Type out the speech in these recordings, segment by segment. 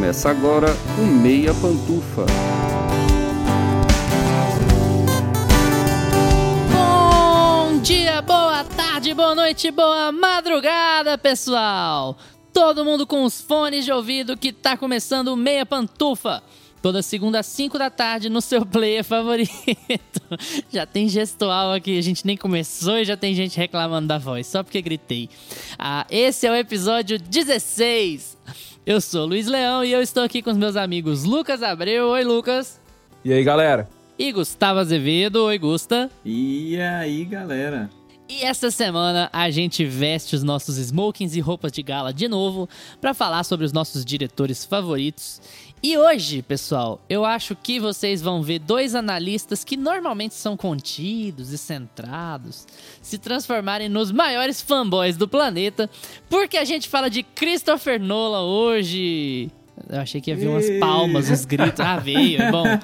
Começa agora o Meia Pantufa. Bom dia, boa tarde, boa noite, boa madrugada, pessoal! Todo mundo com os fones de ouvido que tá começando o Meia Pantufa. Toda segunda às 5 da tarde no seu player favorito. já tem gestual aqui, a gente nem começou e já tem gente reclamando da voz, só porque gritei. Ah, esse é o episódio 16. Eu sou Luiz Leão e eu estou aqui com os meus amigos Lucas Abreu. Oi, Lucas. E aí, galera? E Gustavo Azevedo. Oi, Gusta. E aí, galera? E esta semana a gente veste os nossos smokings e roupas de gala de novo para falar sobre os nossos diretores favoritos. E hoje, pessoal, eu acho que vocês vão ver dois analistas que normalmente são contidos e centrados se transformarem nos maiores fanboys do planeta, porque a gente fala de Christopher Nolan hoje. Eu achei que ia vir umas palmas, uns gritos. Ah, veio, é bom.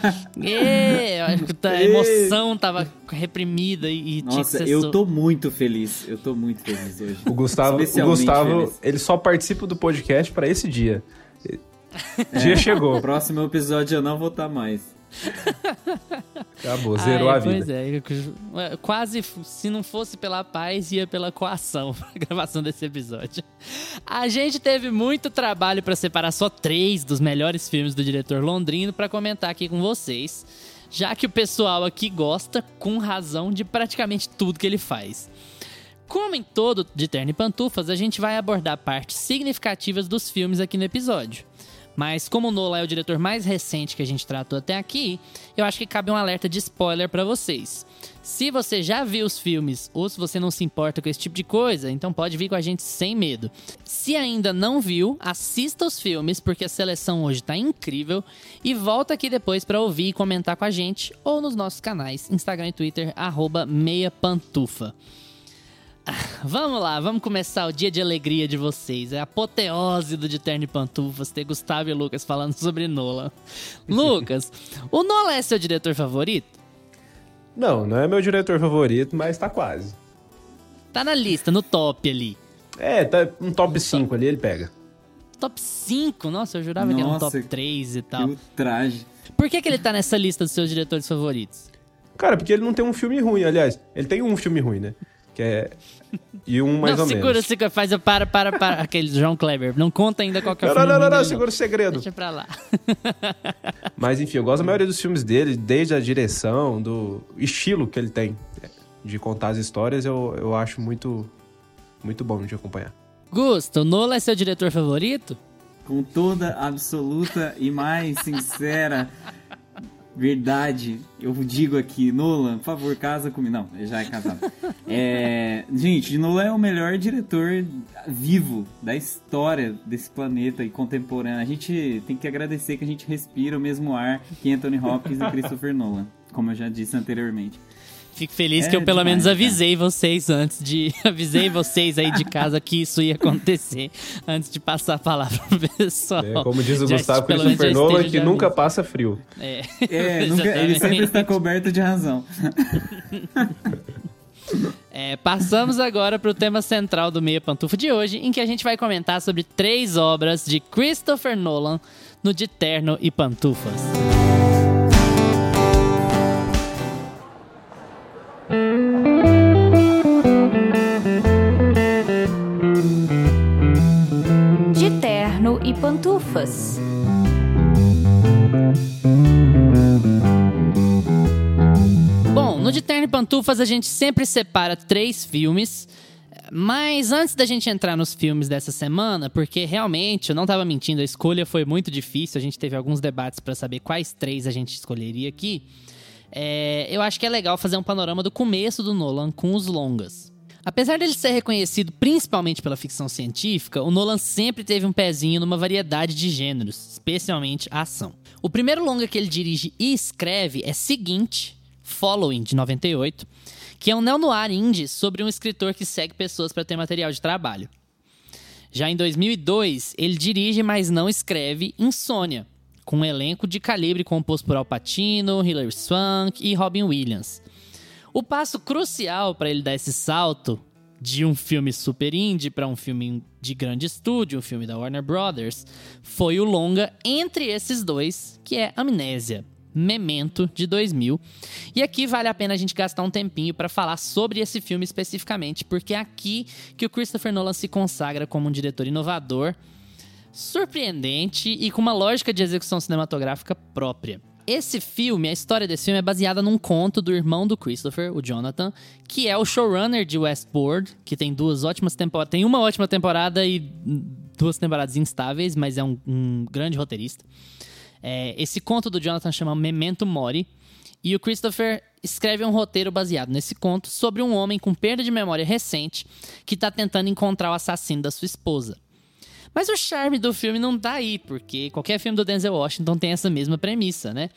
É, eu acho que a emoção tava reprimida e, Nossa, eu tô muito feliz. Eu tô muito feliz hoje. O Gustavo, o Gustavo ele só participa do podcast para esse dia. É, dia chegou. Próximo episódio eu não vou estar mais. Acabou, zerou a vida. É, quase se não fosse pela paz, ia pela coação a gravação desse episódio. A gente teve muito trabalho para separar só três dos melhores filmes do diretor londrino para comentar aqui com vocês, já que o pessoal aqui gosta, com razão, de praticamente tudo que ele faz. Como em todo de Terno e Pantufas, a gente vai abordar partes significativas dos filmes aqui no episódio. Mas como o Nolan é o diretor mais recente que a gente tratou até aqui, eu acho que cabe um alerta de spoiler para vocês. Se você já viu os filmes ou se você não se importa com esse tipo de coisa, então pode vir com a gente sem medo. Se ainda não viu, assista os filmes porque a seleção hoje tá incrível e volta aqui depois para ouvir e comentar com a gente ou nos nossos canais Instagram e Twitter @meiapantufa. Vamos lá, vamos começar o dia de alegria de vocês. É a apoteose do De Terno e Pantufas ter Gustavo e Lucas falando sobre Nolan. Lucas, o Nolan é seu diretor favorito? Não, não é meu diretor favorito, mas tá quase. Tá na lista, no top ali. É, tá um top 5 ali, ele pega. Top 5? Nossa, eu jurava Nossa, que era um top 3 e tal. Que traje. Por que, que ele tá nessa lista dos seus diretores favoritos? Cara, porque ele não tem um filme ruim, aliás. Ele tem um filme ruim, né? Que é. E um mais não, ou segura, menos. Segura, faz o para, para, para. Aquele João Kleber. Não conta ainda qual que é o não, filme. Não, não, não, não, segura o segredo. Deixa pra lá. Mas enfim, eu gosto da maioria dos filmes dele, desde a direção, do estilo que ele tem de contar as histórias, eu, eu acho muito, muito bom de acompanhar. Gusto, o Nola é seu diretor favorito? Com toda absoluta e mais sincera Verdade, eu digo aqui, Nolan, por favor, casa comigo. Não, ele já é casado. É, gente, Nolan é o melhor diretor vivo da história desse planeta e contemporâneo. A gente tem que agradecer que a gente respira o mesmo ar que Anthony Hopkins e Christopher Nolan, como eu já disse anteriormente. Fico feliz é que eu pelo demais, menos avisei cara. vocês antes de. avisei vocês aí de casa que isso ia acontecer antes de passar a palavra pro pessoal. É, como diz o já, Gustavo Christopher Nolan, que nunca passa frio. É, é nunca, ele sempre está coberto de razão. É, passamos agora para o tema central do Meia Pantufa de hoje, em que a gente vai comentar sobre três obras de Christopher Nolan no De Terno e Pantufas. E pantufas. Bom, no De Terno e Pantufas a gente sempre separa três filmes. Mas antes da gente entrar nos filmes dessa semana, porque realmente eu não estava mentindo, a escolha foi muito difícil, a gente teve alguns debates para saber quais três a gente escolheria aqui. É, eu acho que é legal fazer um panorama do começo do Nolan com os longas. Apesar dele ser reconhecido principalmente pela ficção científica, o Nolan sempre teve um pezinho numa variedade de gêneros, especialmente a ação. O primeiro longa que ele dirige e escreve é Seguinte, Following, de 98, que é um neo-noir indie sobre um escritor que segue pessoas para ter material de trabalho. Já em 2002, ele dirige, mas não escreve Insônia, com um elenco de calibre composto por Al Pacino, Hilary Swank e Robin Williams. O passo crucial para ele dar esse salto de um filme super indie para um filme de grande estúdio, um filme da Warner Brothers, foi o longa entre esses dois, que é Amnésia. Memento de 2000. E aqui vale a pena a gente gastar um tempinho para falar sobre esse filme especificamente, porque é aqui que o Christopher Nolan se consagra como um diretor inovador, surpreendente e com uma lógica de execução cinematográfica própria. Esse filme, a história desse filme é baseada num conto do irmão do Christopher, o Jonathan, que é o showrunner de Westworld, que tem duas ótimas temporadas, tem uma ótima temporada e duas temporadas instáveis, mas é um, um grande roteirista. É, esse conto do Jonathan chama Memento Mori, e o Christopher escreve um roteiro baseado nesse conto sobre um homem com perda de memória recente que está tentando encontrar o assassino da sua esposa. Mas o charme do filme não tá aí, porque qualquer filme do Denzel Washington tem essa mesma premissa, né?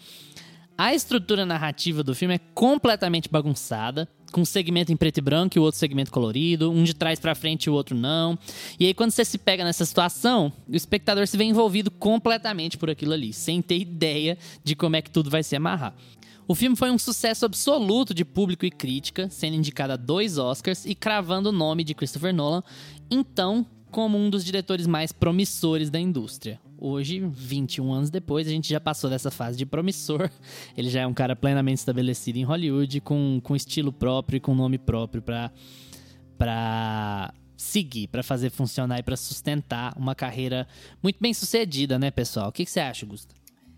A estrutura narrativa do filme é completamente bagunçada, com um segmento em preto e branco e o outro segmento colorido, um de trás para frente e o outro não. E aí quando você se pega nessa situação, o espectador se vê envolvido completamente por aquilo ali, sem ter ideia de como é que tudo vai se amarrar. O filme foi um sucesso absoluto de público e crítica, sendo indicado a dois Oscars e cravando o nome de Christopher Nolan, então como um dos diretores mais promissores da indústria. Hoje, 21 anos depois, a gente já passou dessa fase de promissor. Ele já é um cara plenamente estabelecido em Hollywood, com, com estilo próprio e com nome próprio para para seguir, para fazer funcionar e para sustentar uma carreira muito bem sucedida, né, pessoal? O que, que você acha, Gusto?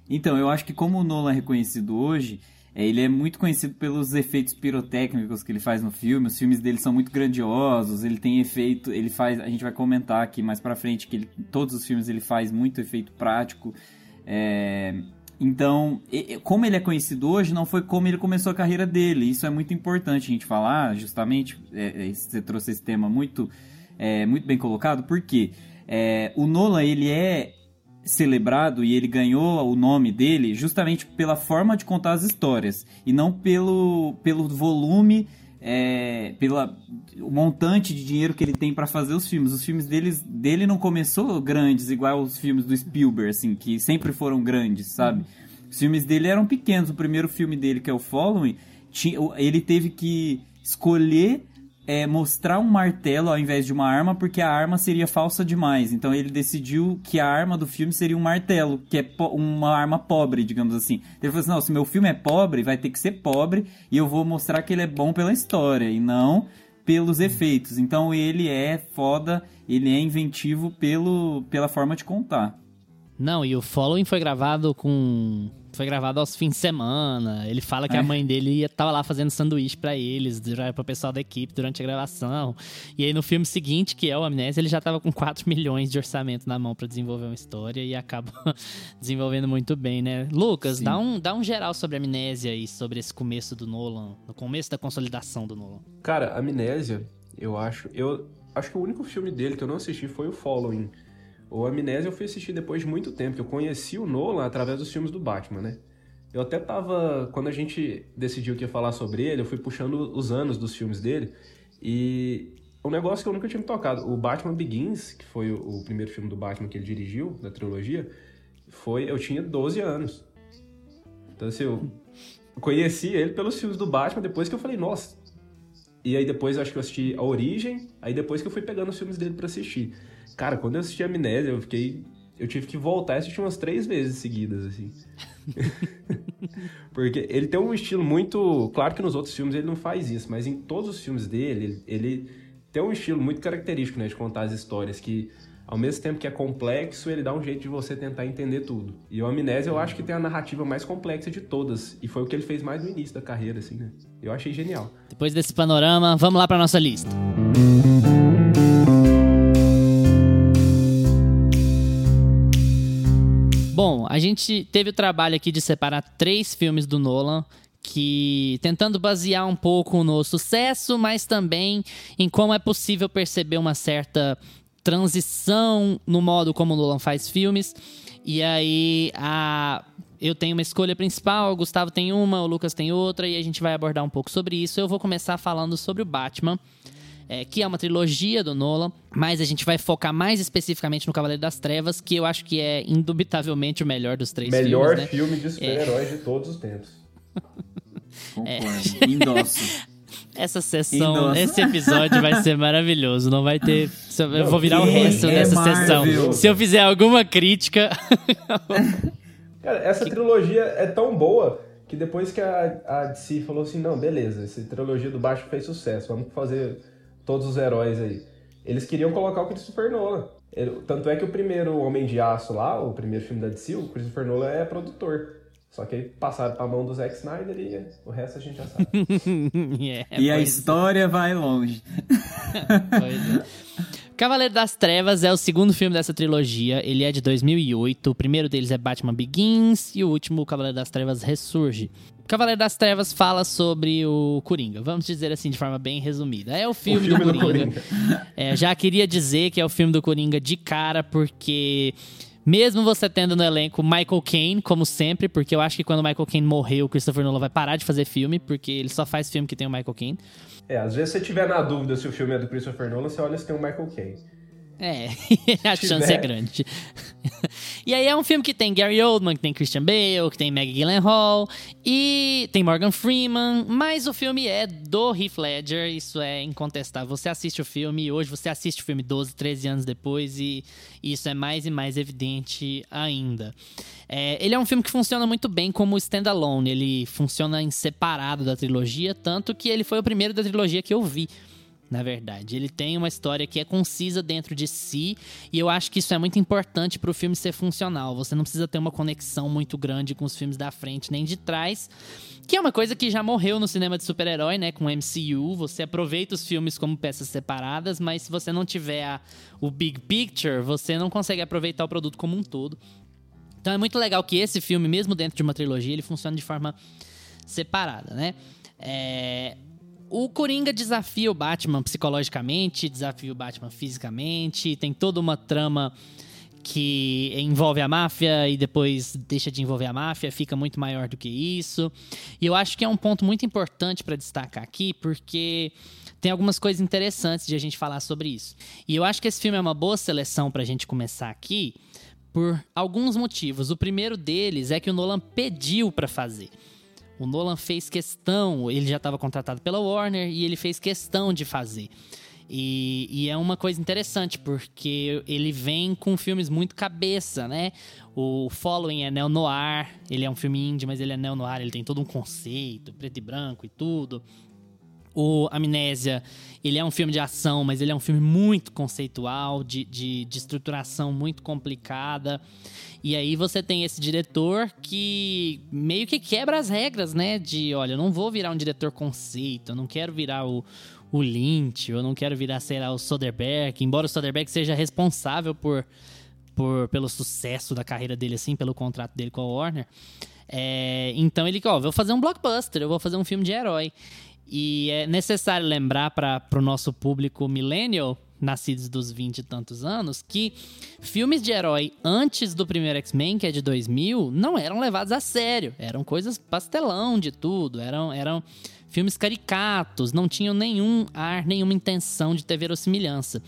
Então, eu acho que como o Nolan é reconhecido hoje, ele é muito conhecido pelos efeitos pirotécnicos que ele faz no filme. Os filmes dele são muito grandiosos. Ele tem efeito, ele faz. A gente vai comentar aqui mais para frente que ele, todos os filmes ele faz muito efeito prático. É, então, como ele é conhecido hoje, não foi como ele começou a carreira dele. Isso é muito importante a gente falar, justamente. É, é você trouxe esse tema muito, é, muito bem colocado, porque é, o Nolan ele é celebrado e ele ganhou o nome dele justamente pela forma de contar as histórias e não pelo, pelo volume, é, pela o montante de dinheiro que ele tem para fazer os filmes. Os filmes deles, dele não começou grandes igual os filmes do Spielberg, assim, que sempre foram grandes, sabe? Os filmes dele eram pequenos. O primeiro filme dele, que é o Following, tinha, ele teve que escolher é, mostrar um martelo ao invés de uma arma, porque a arma seria falsa demais. Então ele decidiu que a arma do filme seria um martelo, que é uma arma pobre, digamos assim. Ele falou assim: não, se meu filme é pobre, vai ter que ser pobre e eu vou mostrar que ele é bom pela história e não pelos efeitos. Então ele é foda, ele é inventivo pelo, pela forma de contar. Não, e o Following foi gravado com foi gravado aos fins de semana. Ele fala que é. a mãe dele tava lá fazendo sanduíche para eles, para o pessoal da equipe durante a gravação. E aí no filme seguinte, que é o Amnésia, ele já tava com 4 milhões de orçamento na mão para desenvolver uma história e acaba desenvolvendo muito bem, né? Lucas, dá um, dá um geral sobre a Amnésia e sobre esse começo do Nolan, no começo da consolidação do Nolan. Cara, Amnésia, eu acho, eu acho que o único filme dele que eu não assisti foi o Following. O Amnésia eu fui assistir depois de muito tempo, que eu conheci o Nolan através dos filmes do Batman, né? Eu até tava. Quando a gente decidiu que ia falar sobre ele, eu fui puxando os anos dos filmes dele. E um negócio que eu nunca tinha me tocado. O Batman Begins, que foi o primeiro filme do Batman que ele dirigiu, da trilogia, foi. Eu tinha 12 anos. Então, assim, eu conheci ele pelos filmes do Batman, depois que eu falei, nossa. E aí depois acho que eu assisti A Origem, aí depois que eu fui pegando os filmes dele para assistir. Cara, quando eu assisti Amnésia, eu fiquei. Eu tive que voltar e assistir umas três vezes seguidas, assim. Porque ele tem um estilo muito. Claro que nos outros filmes ele não faz isso, mas em todos os filmes dele, ele, tem um estilo muito característico, né? De contar as histórias que. Ao mesmo tempo que é complexo, ele dá um jeito de você tentar entender tudo. E o Amnésia eu acho que tem a narrativa mais complexa de todas. E foi o que ele fez mais no início da carreira, assim, né? Eu achei genial. Depois desse panorama, vamos lá pra nossa lista. Bom, a gente teve o trabalho aqui de separar três filmes do Nolan que tentando basear um pouco no sucesso, mas também em como é possível perceber uma certa transição no modo como o Nolan faz filmes. E aí a eu tenho uma escolha principal, o Gustavo tem uma, o Lucas tem outra e a gente vai abordar um pouco sobre isso. Eu vou começar falando sobre o Batman é, que é uma trilogia do Nolan, mas a gente vai focar mais especificamente no Cavaleiro das Trevas, que eu acho que é indubitavelmente o melhor dos três melhor filmes. Melhor né? filme de super-heróis é. de todos os tempos. Concordo. É. Endosso. Essa sessão, Nossa. esse episódio vai ser maravilhoso. Não vai ter. Eu vou virar o resto é dessa Marvel. sessão. Se eu fizer alguma crítica. Cara, essa trilogia é tão boa que depois que a, a DC falou assim, não, beleza, essa trilogia do Baixo fez sucesso, vamos fazer todos os heróis aí. Eles queriam colocar o Christopher Nolan. Ele- tanto é que o primeiro Homem de Aço lá, o primeiro filme da DC, o Christopher Nolan é produtor. Só que aí passaram pra mão do Zack Snyder e o resto a gente já sabe. É, e a pois- história vai longe. Pois é. Cavaleiro das Trevas é o segundo filme dessa trilogia. Ele é de 2008. O primeiro deles é Batman Begins e o último, Cavaleiro das Trevas Ressurge. Cavaleiro das Trevas fala sobre o Coringa. Vamos dizer assim de forma bem resumida. É o filme, filme do do Coringa. É, já queria dizer que é o filme do Coringa de cara, porque mesmo você tendo no elenco Michael Caine, como sempre, porque eu acho que quando o Michael Caine morreu, o Christopher Nolan vai parar de fazer filme, porque ele só faz filme que tem o Michael Caine. É, às vezes você tiver na dúvida se o filme é do Christopher Nolan, você olha se tem o Michael Caine. É, a tiver. chance é grande. e aí é um filme que tem Gary Oldman, que tem Christian Bale, que tem Maggie Gyllenhaal e tem Morgan Freeman, mas o filme é do Heath Ledger, isso é incontestável. Você assiste o filme hoje, você assiste o filme 12, 13 anos depois e isso é mais e mais evidente ainda. É, ele é um filme que funciona muito bem como standalone, ele funciona em separado da trilogia, tanto que ele foi o primeiro da trilogia que eu vi na verdade. Ele tem uma história que é concisa dentro de si, e eu acho que isso é muito importante para o filme ser funcional. Você não precisa ter uma conexão muito grande com os filmes da frente nem de trás, que é uma coisa que já morreu no cinema de super-herói, né, com o MCU. Você aproveita os filmes como peças separadas, mas se você não tiver a- o big picture, você não consegue aproveitar o produto como um todo. Então é muito legal que esse filme, mesmo dentro de uma trilogia, ele funciona de forma separada, né? É, O Coringa desafia o Batman psicologicamente, desafia o Batman fisicamente, tem toda uma trama que envolve a máfia e depois deixa de envolver a máfia, fica muito maior do que isso. E eu acho que é um ponto muito importante para destacar aqui, porque tem algumas coisas interessantes de a gente falar sobre isso. E eu acho que esse filme é uma boa seleção para a gente começar aqui por alguns motivos. O primeiro deles é que o Nolan pediu para fazer. O Nolan fez questão, ele já estava contratado pela Warner e ele fez questão de fazer. E, e é uma coisa interessante, porque ele vem com filmes muito cabeça, né? O Following é neo-noir, ele é um filme indie, mas ele é neo-noir, ele tem todo um conceito, preto e branco e tudo. O Amnésia, ele é um filme de ação, mas ele é um filme muito conceitual, de, de, de estruturação muito complicada. E aí você tem esse diretor que meio que quebra as regras, né? De, olha, eu não vou virar um diretor conceito, eu não quero virar o, o Lynch, eu não quero virar, sei lá, o Soderbergh. Embora o Soderbergh seja responsável por, por, pelo sucesso da carreira dele, assim, pelo contrato dele com a Warner. É, então ele, ó, vou fazer um blockbuster, eu vou fazer um filme de herói. E é necessário lembrar para o nosso público millennial, nascidos dos 20 e tantos anos, que filmes de herói antes do primeiro X-Men, que é de 2000, não eram levados a sério. Eram coisas pastelão de tudo, eram, eram filmes caricatos, não tinham nenhum ar, nenhuma intenção de ter verossimilhança.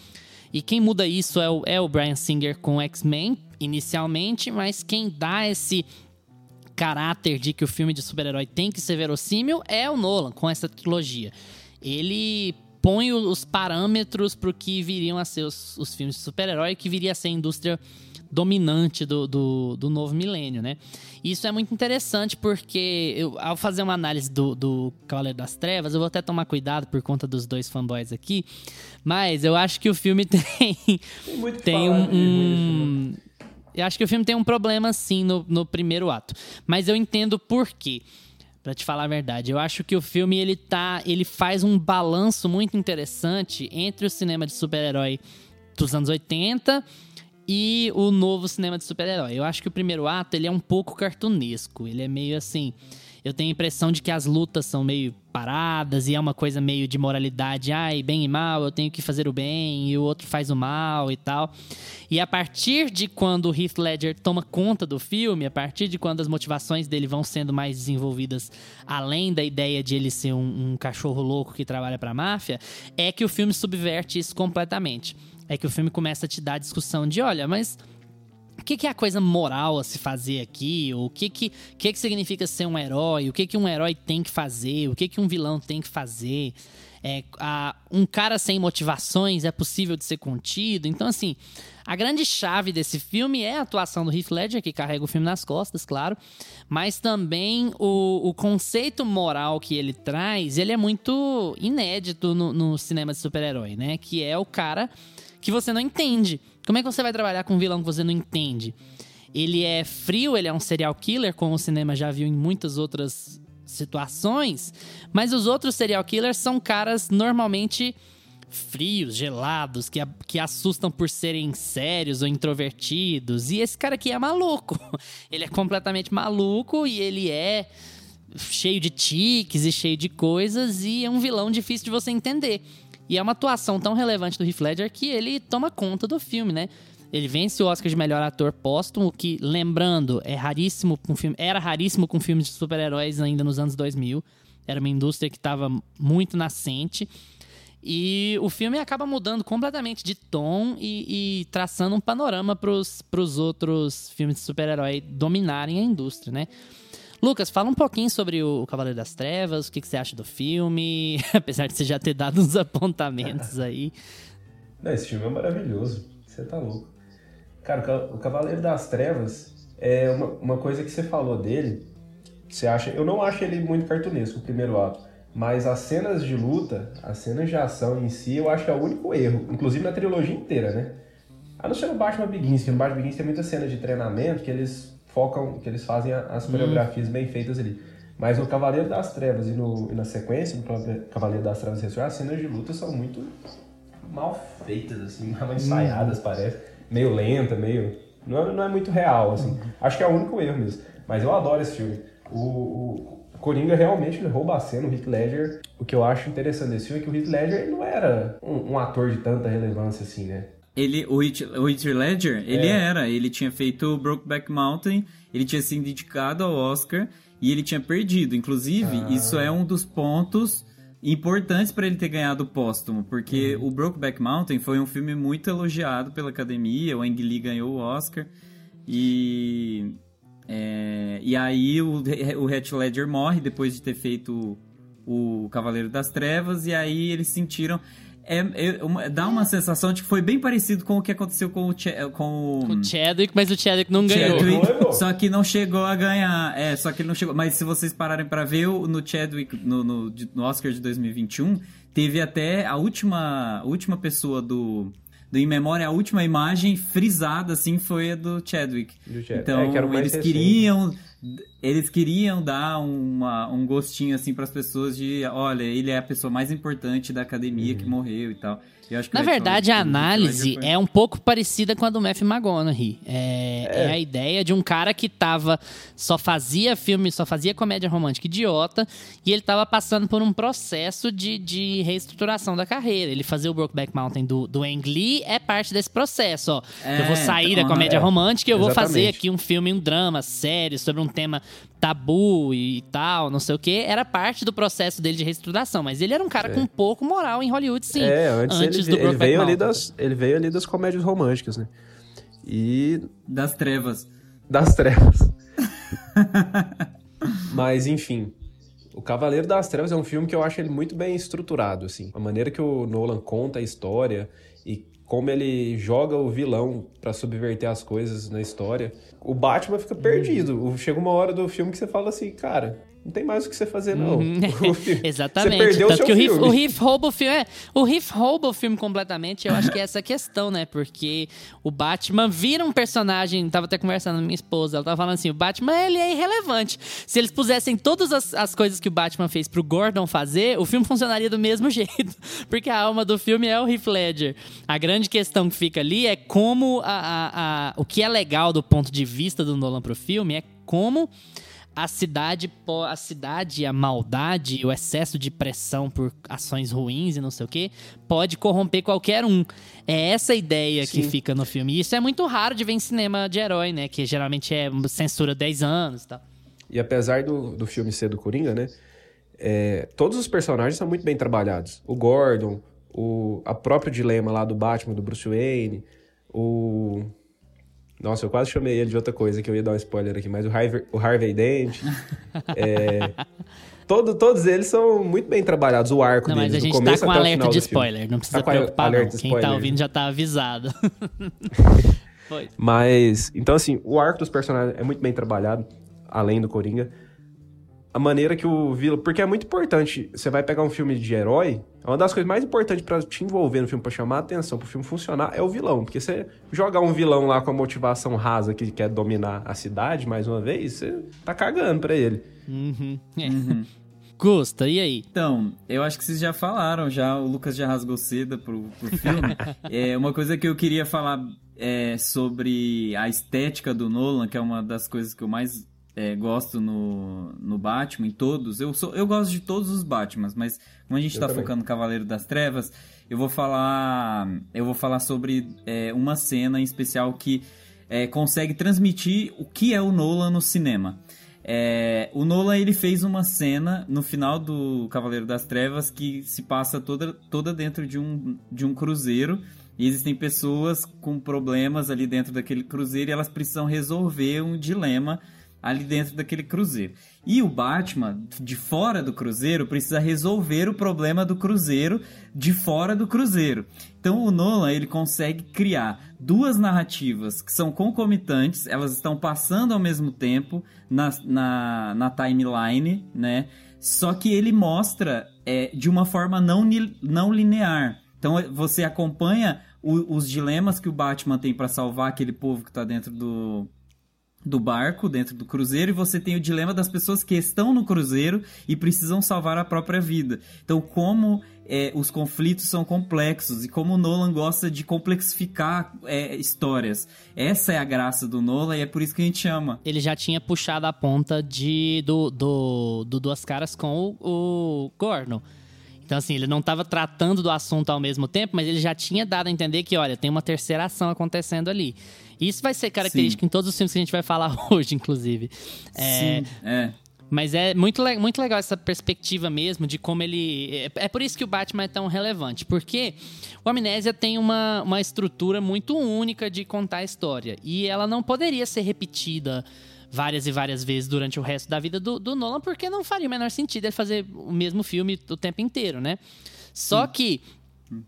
E quem muda isso é o, é o Brian Singer com X-Men, inicialmente, mas quem dá esse caráter de que o filme de super-herói tem que ser verossímil é o Nolan, com essa trilogia. Ele põe os parâmetros para o que viriam a ser os, os filmes de super-herói, que viria a ser a indústria dominante do, do, do novo milênio, né? E Isso é muito interessante porque eu, ao fazer uma análise do, do Cavaleiro das Trevas, eu vou até tomar cuidado por conta dos dois fanboys aqui, mas eu acho que o filme tem Tem tem um, um-. Eu acho que o filme tem um problema, sim, no, no primeiro ato. Mas eu entendo por quê. Pra te falar a verdade, eu acho que o filme ele tá, ele faz um balanço muito interessante entre o cinema de super-herói dos anos 80 e o novo cinema de super-herói. Eu acho que o primeiro ato ele é um pouco cartunesco, ele é meio assim, eu tenho a impressão de que as lutas são meio paradas e é uma coisa meio de moralidade, ai, bem e mal, eu tenho que fazer o bem e o outro faz o mal e tal. E a partir de quando o Heath Ledger toma conta do filme, a partir de quando as motivações dele vão sendo mais desenvolvidas, além da ideia de ele ser um, um cachorro louco que trabalha pra máfia, é que o filme subverte isso completamente. É que o filme começa a te dar a discussão de, olha, mas o que, que, é a coisa moral a se fazer aqui? O que que, que que significa ser um herói? O que que um herói tem que fazer? O que que um vilão tem que fazer? É, a, um cara sem motivações é possível de ser contido? Então, assim, a grande chave desse filme é a atuação do Heath Ledger, que carrega o filme nas costas, claro, mas também o, o conceito moral que ele traz, ele é muito inédito no, no cinema de super-herói, né? Que é o cara que você não entende. Como é que você vai trabalhar com um vilão que você não entende? Ele é frio, ele é um serial killer, como o cinema já viu em muitas outras situações, mas os outros serial killers são caras normalmente frios, gelados, que, que assustam por serem sérios ou introvertidos. E esse cara aqui é maluco. Ele é completamente maluco e ele é cheio de tiques e cheio de coisas e é um vilão difícil de você entender. E é uma atuação tão relevante do Heath Ledger que ele toma conta do filme, né? Ele vence o Oscar de melhor ator póstumo, que, lembrando, é raríssimo com filme, era raríssimo com filmes de super-heróis ainda nos anos 2000. Era uma indústria que estava muito nascente. E o filme acaba mudando completamente de tom e, e traçando um panorama para os outros filmes de super-herói dominarem a indústria, né? Lucas, fala um pouquinho sobre o Cavaleiro das Trevas, o que, que você acha do filme, apesar de você já ter dado uns apontamentos aí. Não, esse filme é maravilhoso, você tá louco. Cara, o Cavaleiro das Trevas é uma, uma coisa que você falou dele, você acha... Eu não acho ele muito cartunesco, o primeiro ato, mas as cenas de luta, as cenas de ação em si, eu acho que é o único erro, inclusive na trilogia inteira, né? A não ser no Batman Begins, que no Batman Begins tem muita cena de treinamento que eles focam, que eles fazem as coreografias bem feitas ali. Mas no Cavaleiro das Trevas e, no, e na sequência, no Cavaleiro das Trevas e as cenas de luta são muito mal feitas, assim, mal ensaiadas, uhum. parece. Meio lenta, meio. Não é, não é muito real, assim. Uhum. Acho que é o único erro mesmo. Mas eu adoro esse filme. O, o Coringa realmente rouba a cena, o Heath Ledger. O que eu acho interessante desse filme é que o Heath Ledger não era um, um ator de tanta relevância assim, né? Ele, o Heath, o Heath Ledger, ele é. era, ele tinha feito Brokeback Mountain, ele tinha sido indicado ao Oscar e ele tinha perdido. Inclusive, ah. isso é um dos pontos importantes para ele ter ganhado o póstumo, porque uhum. o Brokeback Mountain foi um filme muito elogiado pela academia, o Ang Lee ganhou o Oscar e é, e aí o, o Heath Ledger morre depois de ter feito o Cavaleiro das Trevas e aí eles sentiram é, é uma, dá uma sensação de que foi bem parecido com o que aconteceu com o, Ch com... com o Chadwick, mas o Chadwick não ganhou. Chadwick, só que não chegou a ganhar. É, só que ele não chegou. Mas se vocês pararem para ver no Chadwick, no, no, no, Oscar de 2021, teve até a última, a última pessoa do, do Em Memória, a última imagem frisada, assim, foi a do Chadwick. Do Chadwick. Então, é, eles queriam eles queriam dar uma, um gostinho assim para as pessoas de, olha, ele é a pessoa mais importante da academia uhum. que morreu e tal. Na verdade, a análise é um pouco parecida com a do Matthew McConaughey. É, é. é, a ideia de um cara que tava só fazia filme, só fazia comédia romântica idiota, e ele tava passando por um processo de, de reestruturação da carreira. Ele fazer o Brokeback Mountain do, do Ang Lee é parte desse processo, ó. É, eu vou sair da comédia é, romântica e eu exatamente. vou fazer aqui um filme, um drama sério sobre um tema tabu e tal, não sei o que, era parte do processo dele de reestruturação. Mas ele era um cara é. com pouco moral em Hollywood, sim. É, antes, antes ele, do ele veio ali das Ele veio ali das comédias românticas, né? E. Das trevas. Das trevas. Mas, enfim. O Cavaleiro das Trevas é um filme que eu acho ele muito bem estruturado, assim. A maneira que o Nolan conta a história como ele joga o vilão para subverter as coisas na história. O Batman fica perdido. Uhum. Chega uma hora do filme que você fala assim, cara, não tem mais o que você fazer, não. Uhum. Exatamente. Você perdeu Tanto o seu que filme. o Riff, rouba o filme. É, o Riff rouba o filme completamente. Eu acho que é essa questão, né? Porque o Batman vira um personagem. Tava até conversando com minha esposa. Ela tava falando assim: o Batman ele é irrelevante. Se eles pusessem todas as, as coisas que o Batman fez pro Gordon fazer, o filme funcionaria do mesmo jeito. Porque a alma do filme é o Heath Ledger. A grande questão que fica ali é como a, a, a, o que é legal do ponto de vista do Nolan pro filme é como a cidade, a cidade, a maldade, o excesso de pressão por ações ruins e não sei o que, pode corromper qualquer um. É essa a ideia Sim. que fica no filme. E isso é muito raro de ver em cinema de herói, né? Que geralmente é censura 10 anos e tal. E apesar do, do filme ser do Coringa, né? É, todos os personagens são muito bem trabalhados. O Gordon, o a próprio dilema lá do Batman, do Bruce Wayne, o Nossa, eu quase chamei ele de outra coisa, que eu ia dar um spoiler aqui, mas o Harvey, o Harvey Dent. é, todo, todos eles são muito bem trabalhados, o arco Não, mas deles, a do gente tá começo com até o alerta de filme. spoiler, não precisa Tá com a- preocupar não. Quem tá spoiler. ouvindo já tá avisado. Mas, então assim, o arco dos personagens é muito bem trabalhado, além do Coringa. A maneira que o vilão. Porque é muito importante. Você vai pegar um filme de herói. É uma das coisas mais importantes pra te envolver no filme, pra chamar a atenção, pro filme funcionar, é o vilão. Porque você jogar um vilão lá com a motivação rasa que quer dominar a cidade, mais uma vez, você tá cagando pra ele. Uhum. É. Gusta, e aí? Então, eu acho que vocês já falaram, já o Lucas já rasgou seda pro, pro filme. é, uma coisa que eu queria falar é, sobre a estética do Nolan, que é uma das coisas que eu mais é, gosto no, no Batman, em todos. Eu, sou, eu gosto de todos os Batmans, mas como a gente tá também. focando no Cavaleiro das Trevas, eu vou falar. Eu vou falar sobre é, uma cena em especial que é, consegue transmitir o que é o Nolan no cinema. É, o Nolan ele fez uma cena no final do Cavaleiro das Trevas que se passa toda, toda dentro de um, de um cruzeiro e existem pessoas com problemas ali dentro daquele cruzeiro e elas precisam resolver um dilema ali dentro daquele cruzeiro. E o Batman, de fora do cruzeiro, precisa resolver o problema do cruzeiro de fora do cruzeiro. Então o Nolan ele consegue criar duas narrativas que são concomitantes, elas estão passando ao mesmo tempo na, na, na timeline, né? Só que ele mostra é, de uma forma não, não linear. Então você acompanha o- os dilemas que o Batman tem para salvar aquele povo que está dentro do, do barco, dentro do cruzeiro, e você tem o dilema das pessoas que estão no cruzeiro e precisam salvar a própria vida. Então, como é, os conflitos são complexos e como o Nolan gosta de complexificar é, histórias. Essa é a graça do Nolan e é por isso que a gente chama. Ele já tinha puxado a ponta de, do, do, do Duas Caras com o, o Gordon. Então, assim, ele não estava tratando do assunto ao mesmo tempo, mas ele já tinha dado a entender que, olha, tem uma terceira ação acontecendo ali. E Isso vai ser característico em todos os filmes que a gente vai falar hoje, inclusive. É, Sim, é. Mas é muito, muito legal essa perspectiva mesmo de como ele. É, é por isso que o Batman é tão relevante. Porque o Amnésia tem uma, uma estrutura muito única de contar a história. E ela não poderia ser repetida várias e várias vezes durante o resto da vida do, do Nolan, porque não faria o menor sentido ele fazer o mesmo filme o tempo inteiro, né? Só que.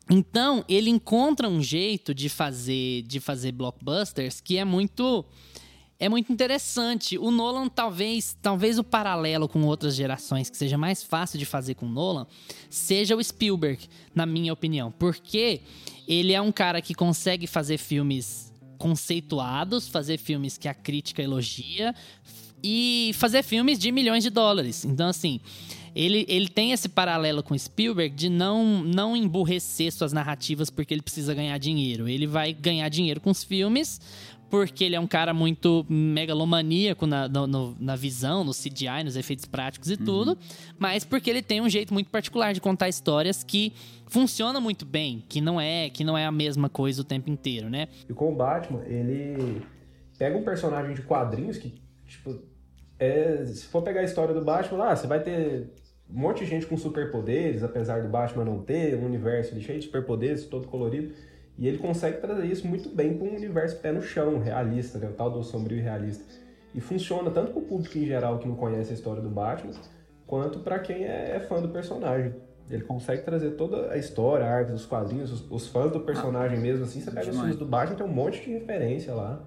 Então, ele encontra um jeito de fazer de fazer blockbusters que é muito é muito interessante. O Nolan, talvez, talvez o paralelo com outras gerações que seja mais fácil de fazer com o Nolan, seja o Spielberg, na minha opinião. Porque ele é um cara que consegue fazer filmes conceituados, fazer filmes que a crítica elogia e fazer filmes de milhões de dólares. Então, assim, ele, ele tem esse paralelo com Spielberg de não, não emburrecer suas narrativas porque ele precisa ganhar dinheiro. Ele vai ganhar dinheiro com os filmes porque ele é um cara muito megalomaníaco na, no- no- na visão, no CGI, nos efeitos práticos e tudo, mas porque ele tem um jeito muito particular de contar histórias que funciona muito bem, que não é que não é a mesma coisa o tempo inteiro, né? E com o Batman, ele pega um personagem de quadrinhos que, tipo, é, se for pegar a história do Batman, ah, você vai ter um monte de gente com superpoderes, apesar do Batman não ter, um universo cheio de superpoderes, todo colorido. E ele consegue trazer isso muito bem para um universo pé no chão, realista, né? o tal do sombrio e realista. E funciona tanto para o público em geral que não conhece a história do Batman, quanto para quem é, é fã do personagem. Ele consegue trazer toda a história, a arte dos quadrinhos, os, os fãs do personagem mesmo, assim, você pega os filmes do Batman, tem um monte de referência lá.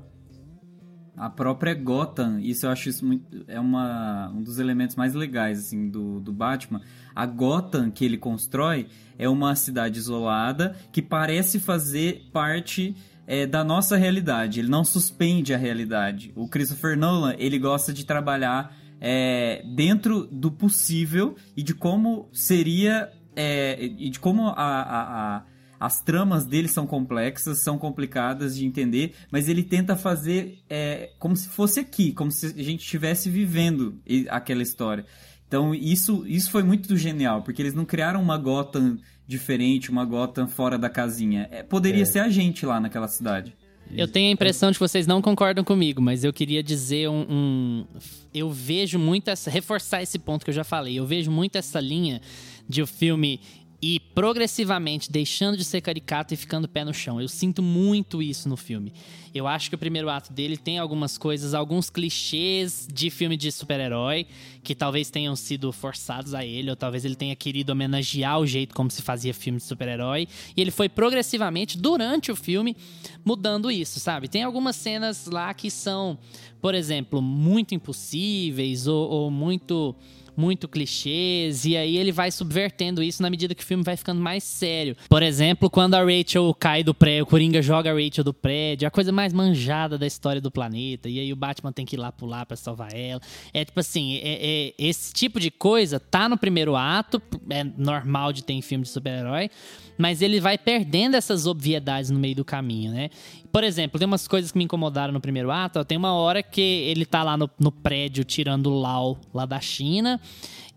A própria Gotham, isso eu acho isso muito, é uma, um dos elementos mais legais assim do, do Batman. A Gotham que ele constrói é uma cidade isolada que parece fazer parte é, da nossa realidade. Ele não suspende a realidade. O Christopher Nolan ele gosta de trabalhar é, dentro do possível e de como seria é, e de como a- a- a as tramas dele são complexas, são complicadas de entender, mas ele tenta fazer é, como se fosse aqui, como se a gente estivesse vivendo aquela história. Então isso, isso foi muito genial, porque eles não criaram uma Gotham diferente, uma Gotham fora da casinha. É, poderia É. ser a gente lá naquela cidade. Eu tenho a impressão de que vocês não concordam comigo, mas eu queria dizer um. um- eu vejo muito essa. reforçar esse ponto que eu já falei. Eu vejo muito essa linha de o filme e progressivamente deixando de ser caricato e ficando pé no chão. Eu sinto muito isso no filme. Eu acho que o primeiro ato dele tem algumas coisas, alguns clichês de filme de super-herói que talvez tenham sido forçados a ele, ou talvez ele tenha querido homenagear o jeito como se fazia filme de super-herói. E ele foi progressivamente, durante o filme, mudando isso, sabe? Tem algumas cenas lá que são, por exemplo, muito impossíveis ou, ou muito muito clichês, e aí ele vai subvertendo isso na medida que o filme vai ficando mais sério. Por exemplo, quando a Rachel cai do prédio, o Coringa joga a Rachel do prédio, a coisa mais manjada da história do planeta, e aí o Batman tem que ir lá pular para salvar ela. É tipo assim, é, é, esse tipo de coisa tá no primeiro ato, é normal de ter em filme de super-herói, mas ele vai perdendo essas obviedades no meio do caminho, né? Por exemplo, tem umas coisas que me incomodaram no primeiro ato. Ó, tem uma hora que ele tá lá no, no prédio tirando o Lau lá da China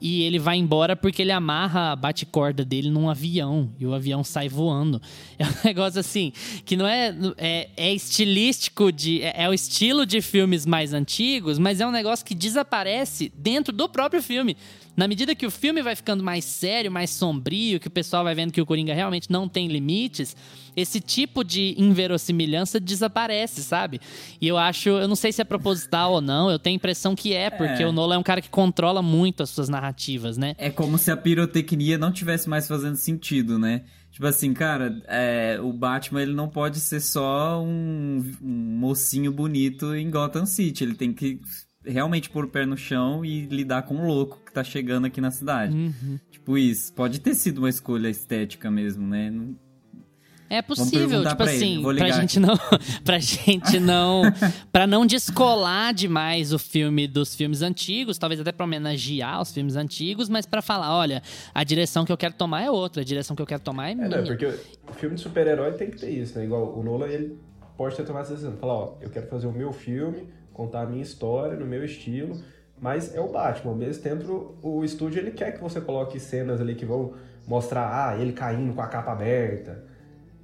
e ele vai embora porque ele amarra a bate-corda dele num avião e o avião sai voando. É um negócio assim que não é é, é estilístico de é, é, o estilo de filmes mais antigos, mas é um negócio que desaparece dentro do próprio filme. Na medida que o filme vai ficando mais sério, mais sombrio, que o pessoal vai vendo que o Coringa realmente não tem limites, esse tipo de inverossimilhança desaparece, sabe? E eu acho, eu não sei se é proposital ou não, eu tenho a impressão que é, porque é. o Nolan é um cara que controla muito as suas narrativas, né? É como se a pirotecnia não tivesse mais fazendo sentido, né? Tipo assim, cara, é, o Batman ele não pode ser só um, um mocinho bonito em Gotham City. Ele tem que realmente pôr o pé no chão e lidar com o louco que tá chegando aqui na cidade. Uhum. Tipo isso. Pode ter sido uma escolha estética mesmo, né? É possível, tipo assim, pra gente não, pra gente não, para não descolar demais o filme dos filmes antigos, talvez até para homenagear os filmes antigos, mas para falar, olha, a direção que eu quero tomar é outra, a direção que eu quero tomar é, é minha. Não, porque o filme de super-herói tem que ter isso, né? Igual o Nolan, ele pode ter tomado essa decisão, falar, ó, eu quero fazer o meu filme, contar a minha história no meu estilo, mas é o Batman. Ao mesmo tempo, o estúdio ele quer que você coloque cenas ali que vão mostrar ah, ele caindo com a capa aberta,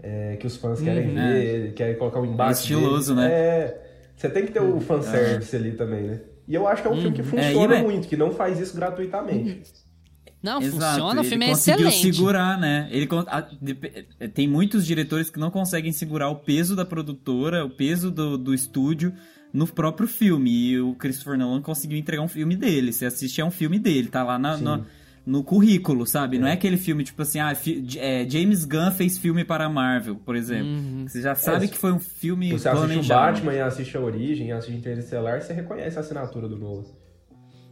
é, que os fãs querem uhum, ver, é. querem colocar um embate. É estiloso, dele. né? É, você tem que ter o uhum. fanservice é. ali também, né? E eu acho que é um uhum. filme que uhum. funciona é, muito, que não faz isso gratuitamente. Não, Exato. funciona, o filme ele é conseguiu excelente. segurar, né? Ele a, tem muitos diretores que não conseguem segurar o peso da produtora, o peso do, do estúdio no próprio filme. E o Christopher Nolan conseguiu entregar um filme dele. Você assiste, é um filme dele, tá lá na, no, no currículo, sabe? É. Não é aquele filme tipo assim, ah, é, James Gunn fez filme para a Marvel, por exemplo. Uhum. Você já sabe é, que foi um filme Você assiste o Batman e assiste a Origem, assiste Interestelar, você reconhece a assinatura do Nolan.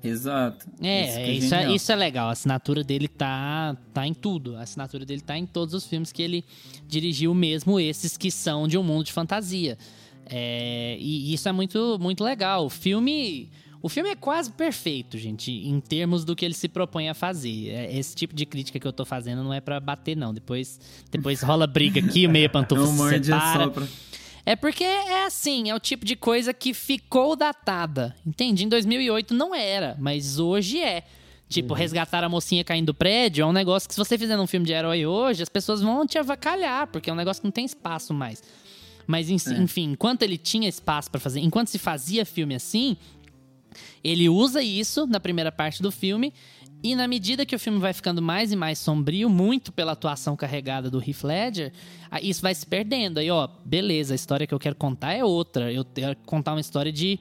Exato. É, isso, é, isso, é, isso, é, legal. A assinatura dele tá, tá em tudo. A assinatura dele tá em todos os filmes que ele dirigiu, mesmo esses que são de um mundo de fantasia. É, e isso é muito, muito legal. O filme. O filme é quase perfeito, gente, em termos do que ele se propõe a fazer. É, esse tipo de crítica que eu tô fazendo não é para bater, não. Depois, depois rola briga aqui, o meia pantufa se separa. É porque é assim, é o tipo de coisa que ficou datada. Entende? Em 2008 não era, mas hoje é. Tipo, uhum. resgatar a mocinha caindo do prédio é um negócio que se você fizer um filme de herói hoje, as pessoas vão te avacalhar, porque é um negócio que não tem espaço mais. Mas, é. enfim, enquanto ele tinha espaço para fazer, enquanto se fazia filme assim, ele usa isso na primeira parte do filme. E na medida que o filme vai ficando mais e mais sombrio, muito pela atuação carregada do Heath Ledger, isso vai se perdendo. Aí, ó, beleza, a história que eu quero contar é outra. Eu quero contar uma história de,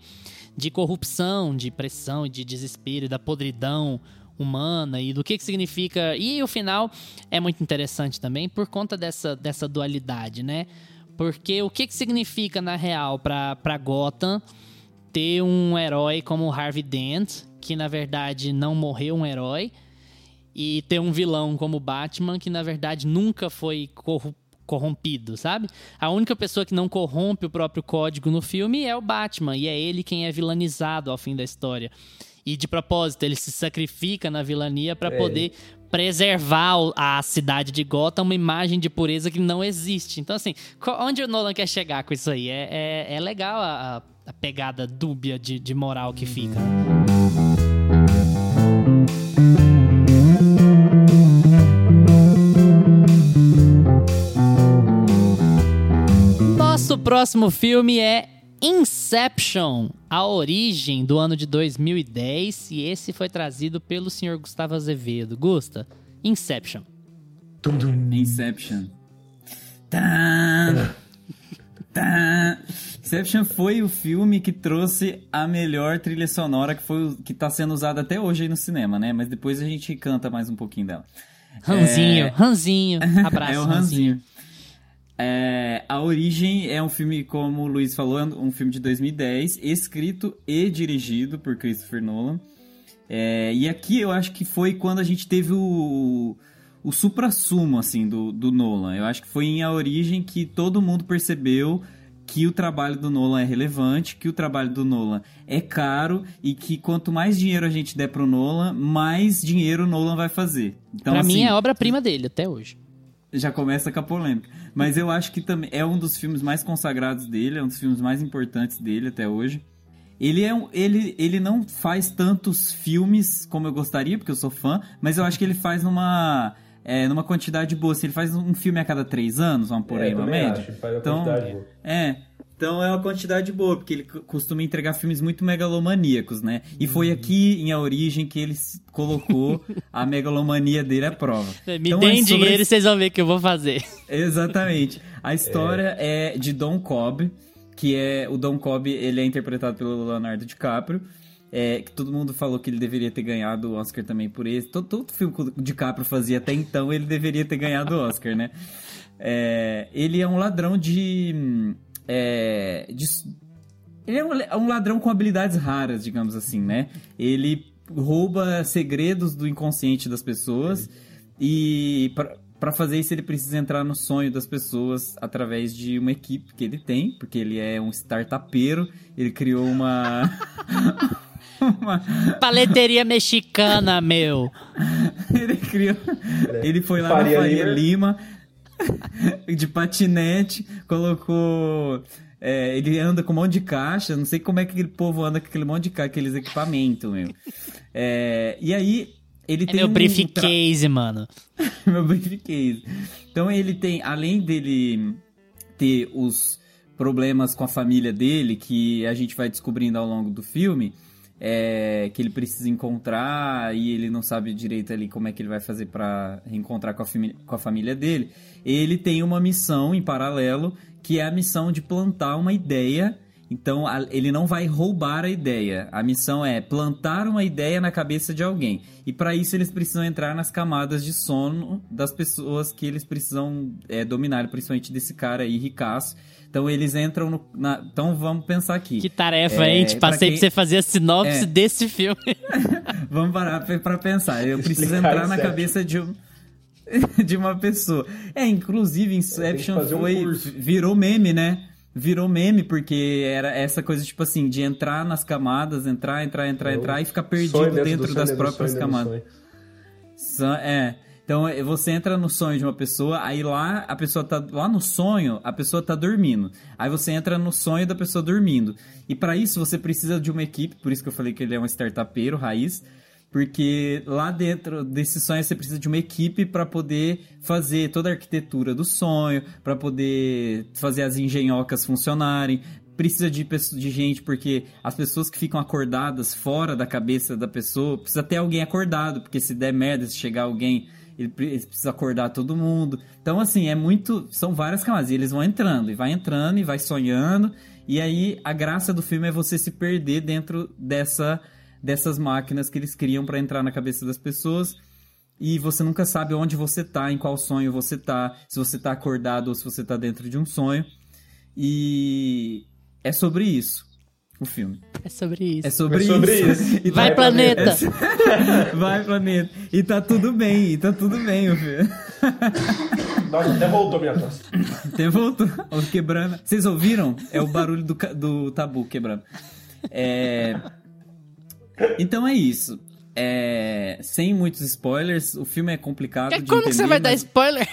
de corrupção, de pressão, de desespero, da podridão humana e do que, que significa. E o final é muito interessante também por conta dessa, dessa dualidade, né? Porque o que, que significa, na real, pra, pra Gotham ter um herói como Harvey Dent, que na verdade não morreu um herói, e ter um vilão como Batman, que na verdade nunca foi corrompido, sabe? A única pessoa que não corrompe o próprio código no filme é o Batman, e é ele quem é vilanizado ao fim da história. E de propósito, ele se sacrifica na vilania para é. poder preservar a cidade de Gotham uma imagem de pureza que não existe. Então, assim, onde o Nolan quer chegar com isso aí? É, é, é legal a, a, pegada dúbia de, de moral que fica. Nosso próximo filme é Inception, a origem do ano de 2010, e esse foi trazido pelo senhor Gustavo Azevedo. Gusta, Inception. Inception. Tá. Tá. Inception foi o filme que trouxe a melhor trilha sonora que foi que tá sendo usada até hoje aí no cinema, né? Mas depois a gente canta mais um pouquinho dela. Ranzinho, É. Ranzinho. Abraço, é o Ranzinho. É, a Origem é um filme, como o Luiz falou, um filme de 2010, escrito e dirigido por Christopher Nolan. É, e aqui eu acho que foi quando a gente teve o, o supra-sumo, assim, do, do Nolan. Eu acho que foi em A Origem que todo mundo percebeu que o trabalho do Nolan é relevante, que o trabalho do Nolan é caro e que quanto mais dinheiro a gente der pro Nolan, mais dinheiro o Nolan vai fazer. Então, pra assim, mim é a obra-prima dele, até hoje. já começa com a polêmica. Mas eu acho que também é um dos filmes mais consagrados dele, é um dos filmes mais importantes dele até hoje. Ele, é um, ele, ele não faz tantos filmes como eu gostaria, porque eu sou fã, mas eu acho que ele faz numa, é, numa quantidade boa. Se ele faz um filme a cada três anos, vamos por É, aí, uma média. acho, então, é. Então é uma quantidade boa, porque ele costuma entregar filmes muito megalomaníacos, né? E foi Uhum. aqui em A Origem que ele colocou a megalomania dele à prova. Me Então, deem é sobre dinheiro e vocês vão ver o que eu vou fazer. Exatamente. A história é, de Don Cobb, que é o Don Cobb, ele é interpretado pelo Leonardo DiCaprio. É, que todo mundo falou que ele deveria ter ganhado o Oscar também por esse. Todo, todo filme que o DiCaprio fazia até então, ele deveria ter ganhado o Oscar, né? É, ele é um ladrão de. É, de ele é um, é um ladrão com habilidades raras, digamos assim, né? Ele rouba segredos do inconsciente das pessoas e pra- pra fazer isso ele precisa entrar no sonho das pessoas através de uma equipe que ele tem, porque ele é um startupeiro, ele criou uma uma Paleteria mexicana, meu. ele criou ele foi lá Faria na Faria Lima. Lima de patinete, colocou. é, ele anda com um monte de caixa, não sei como é que aquele povo anda com aquele monte de caixa, aqueles equipamentos, meu. É, e aí, ele É tem meu um tra- briefcase, mano. meu briefcase. Então ele tem, além dele ter os problemas com a família dele, que a gente vai descobrindo ao longo do filme, é, que ele precisa encontrar e ele não sabe direito ali como é que ele vai fazer pra reencontrar com a, com a família dele, ele tem uma missão em paralelo, que é a missão de plantar uma ideia então a- ele não vai roubar a ideia. A missão é plantar uma ideia na cabeça de alguém. E para isso eles precisam entrar nas camadas de sono das pessoas que eles precisam é, dominar, principalmente desse cara aí ricaço. Então eles entram no. na- então vamos pensar aqui. Que tarefa, É, hein? Te pra passei quem- pra você fazer a sinopse É. desse filme. Vamos parar pra- pra pensar. Eu preciso Explicar entrar na Inception. cabeça de um. De uma pessoa. É, inclusive, Inception fazer um foi. curso. virou meme, né? Virou meme, porque era essa coisa, tipo assim, de entrar nas camadas, entrar, entrar, entrar, Eu entrar e ficar perdido do dentro das dentro do próprias camadas. É. Então é, você entra no sonho de uma pessoa, aí lá a pessoa tá lá no sonho, a pessoa tá dormindo. Aí você entra no sonho da pessoa dormindo. E para isso você precisa de uma equipe, por isso que eu falei que ele é um startupeiro raiz, porque lá dentro desse sonho você precisa de uma equipe para poder fazer toda a arquitetura do sonho, para poder fazer as engenhocas funcionarem, precisa de, de gente, porque as pessoas que ficam acordadas fora da cabeça da pessoa, precisa ter alguém acordado, porque se der merda, se chegar alguém, ele, pre- ele precisa acordar todo mundo. Então, assim, é muito. São várias camadas. E eles vão entrando, e vai entrando, e vai sonhando. E aí, a graça do filme é você se perder dentro dessa, dessas máquinas que eles criam para entrar na cabeça das pessoas. E você nunca sabe onde você tá, em qual sonho você tá, se você tá acordado ou se você tá dentro de um sonho. E é sobre isso o filme. É sobre isso. É sobre, É sobre isso. isso. E Vai, tá- planeta! É- Vai, planeta. E tá tudo bem, e tá tudo bem, meu filho. Nossa, até voltou minha tosse. Até voltou. Ó, Quebrando. Vocês ouviram? É o barulho do, do tabu quebrando. É... Então é isso. É... Sem muitos spoilers, o filme é complicado de Como que você entender, vai dar mas- spoiler?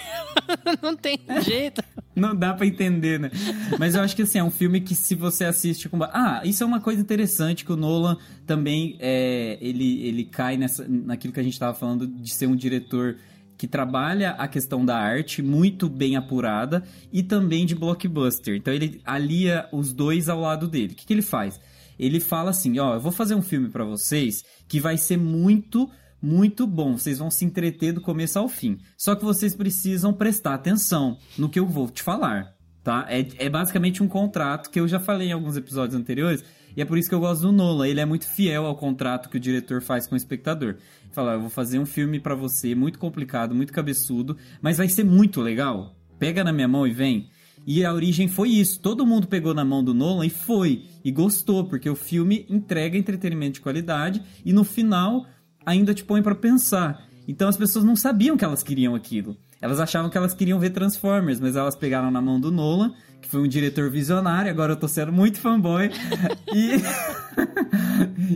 Não tem jeito. Não dá pra entender, né? Mas eu acho que assim, é um filme que se você assiste com. Ah, isso é uma coisa interessante que o Nolan também é, ele, ele cai nessa, naquilo que a gente tava falando de ser um diretor que trabalha a questão da arte muito bem apurada e também de blockbuster. Então ele alia os dois ao lado dele. O que, que ele faz? Ele fala assim, ó, eu vou fazer um filme pra vocês que vai ser muito muito bom. Vocês vão se entreter do começo ao fim. Só que vocês precisam prestar atenção no que eu vou te falar, tá? É, é basicamente um contrato que eu já falei em alguns episódios anteriores. E é por isso que eu gosto do Nolan. Ele é muito fiel ao contrato que o diretor faz com o espectador. Ele fala, eu vou fazer um filme para você muito complicado, muito cabeçudo, mas vai ser muito legal. Pega na minha mão e vem. E a origem foi isso. Todo mundo pegou na mão do Nolan e foi. E gostou, porque o filme entrega entretenimento de qualidade e no final ainda te põe para pensar. Então as pessoas não sabiam que elas queriam aquilo. Elas achavam que elas queriam ver Transformers, mas elas pegaram na mão do Nolan, que foi um diretor visionário, agora eu tô sendo muito fanboy. e...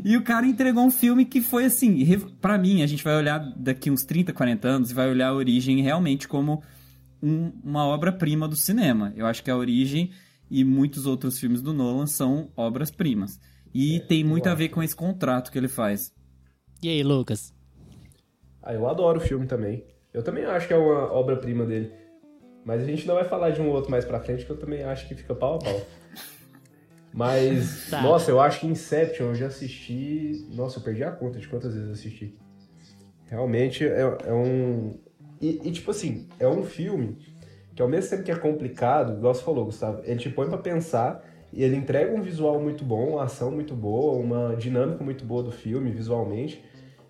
e o cara entregou um filme que foi assim, para mim, a gente vai olhar daqui uns 30, 40 anos e vai olhar a origem realmente como um, uma obra-prima do cinema. Eu acho que a origem e muitos outros filmes do Nolan são obras-primas. E é, tem muito a ver com esse contrato que ele faz. E aí, Lucas? Ah, eu adoro o filme também. Eu também acho que é uma obra-prima dele. Mas a gente não vai falar de um outro mais pra frente, que eu também acho que fica pau a pau. Mas, tá. nossa, eu acho que Inception eu já assisti. Nossa, eu perdi a conta de quantas vezes eu assisti. Realmente é, é um. E, e, tipo assim, é um filme que ao mesmo tempo que é complicado, igual você falou, Gustavo, ele te põe pra pensar e ele entrega um visual muito bom, uma ação muito boa, uma dinâmica muito boa do filme, visualmente.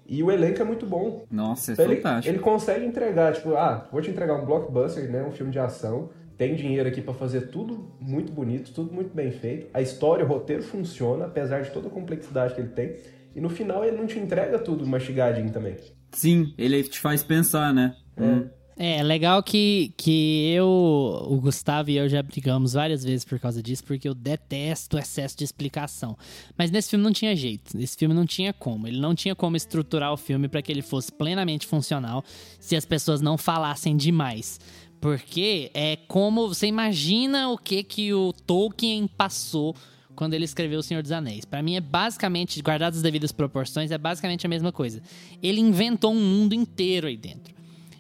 E o elenco é muito bom. Nossa, é então fantástico. Ele, ele consegue entregar, tipo, ah, vou te entregar um blockbuster, né? Um filme de ação. Tem dinheiro aqui para fazer tudo muito bonito, tudo muito bem feito. A história, o roteiro funciona, apesar de toda a complexidade que ele tem. E no final ele não te entrega tudo mastigadinho também. Sim, ele te faz pensar, né? É. Hum. É, legal que, que eu, o Gustavo e eu já brigamos várias vezes por causa disso, porque eu detesto o excesso de explicação. Mas nesse filme não tinha jeito, nesse filme não tinha como. Ele não tinha como estruturar o filme para que ele fosse plenamente funcional se as pessoas não falassem demais. Porque é como você imagina o que que o Tolkien passou quando ele escreveu O Senhor dos Anéis. Para mim é basicamente, guardadas as devidas proporções, é basicamente a mesma coisa. Ele inventou um mundo inteiro aí dentro.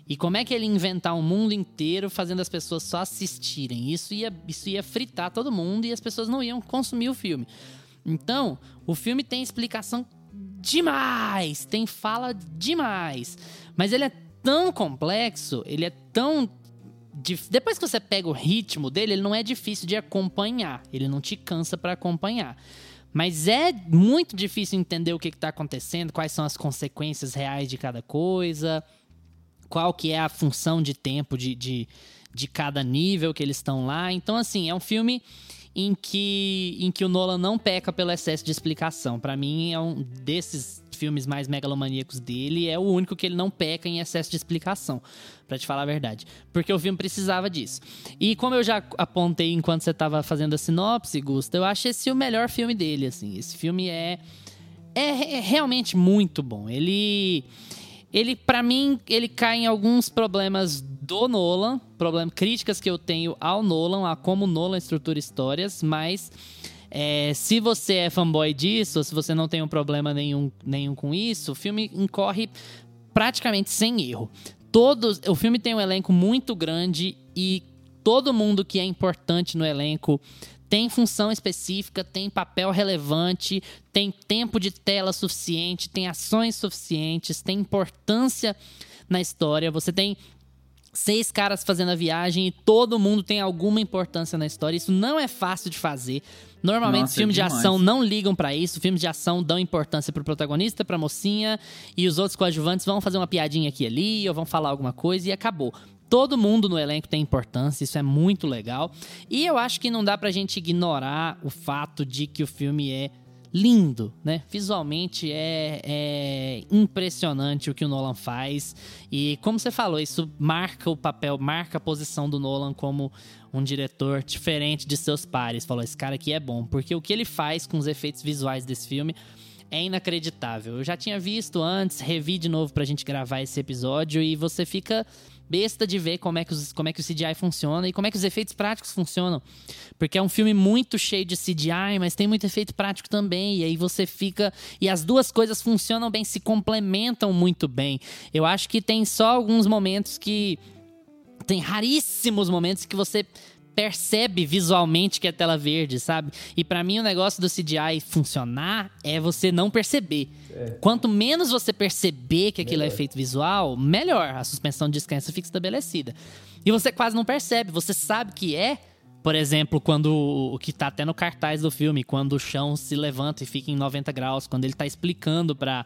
E como é que ele inventar um mundo inteiro fazendo as pessoas só assistirem? Isso ia, isso ia fritar todo mundo e as pessoas não iam consumir o filme. Então, o filme tem explicação demais, tem fala demais. Mas ele é tão complexo, ele é tão. Depois que você pega o ritmo dele, ele não é difícil de acompanhar. Ele não te cansa para acompanhar. Mas é muito difícil entender o que está acontecendo, quais são as consequências reais de cada coisa qual que é a função de tempo de, de, de cada nível que eles estão lá. Então, assim, é um filme em que, em que o Nolan não peca pelo excesso de explicação. Para mim, é um desses filmes mais megalomaníacos dele, é o único que ele não peca em excesso de explicação, para te falar a verdade. Porque o filme precisava disso. E como eu já apontei enquanto você tava fazendo a sinopse, Gusta, eu acho esse o melhor filme dele, assim. Esse filme é é, é realmente muito bom. Ele ele, para mim, ele cai em alguns problemas do Nolan, problem, críticas que eu tenho ao Nolan, a como o Nolan estrutura histórias, mas é, se você é fanboy disso, se você não tem um problema nenhum, nenhum com isso, o filme incorre praticamente sem erro. Todos, o filme tem um elenco muito grande e todo mundo que é importante no elenco tem função específica, tem papel relevante, tem tempo de tela suficiente, tem ações suficientes, tem importância na história. Você tem seis caras fazendo a viagem e todo mundo tem alguma importância na história. Isso não é fácil de fazer. Normalmente Nossa, filmes é de ação não ligam para isso. Filmes de ação dão importância pro protagonista, pra mocinha e os outros coadjuvantes vão fazer uma piadinha aqui e ali ou vão falar alguma coisa e acabou. Todo mundo no elenco tem importância, isso é muito legal. E eu acho que não dá pra gente ignorar o fato de que o filme é lindo, né? Visualmente é, é, impressionante o que o Nolan faz. E como você falou, isso marca o papel, marca a posição do Nolan como um diretor diferente de seus pares. Falou, esse cara aqui é bom, porque o que ele faz com os efeitos visuais desse filme é inacreditável. Eu já tinha visto antes, revi de novo pra gente gravar esse episódio e você fica besta de ver como é, que os, como é que o CGI funciona e como é que os efeitos práticos funcionam. Porque é um filme muito cheio de CGI, mas tem muito efeito prático também. E aí você fica. E as duas coisas funcionam bem, se complementam muito bem. Eu acho que tem só alguns momentos que. Tem raríssimos momentos que você percebe visualmente que é tela verde, sabe? E para mim o negócio do CGI funcionar é você não perceber. É. Quanto menos você perceber que aquilo é melhor. é efeito visual, melhor. A suspensão de descanso fica estabelecida. E você quase não percebe, você sabe que é, por exemplo, quando o que tá até no cartaz do filme, quando o chão se levanta e fica em 90 graus, quando ele tá explicando para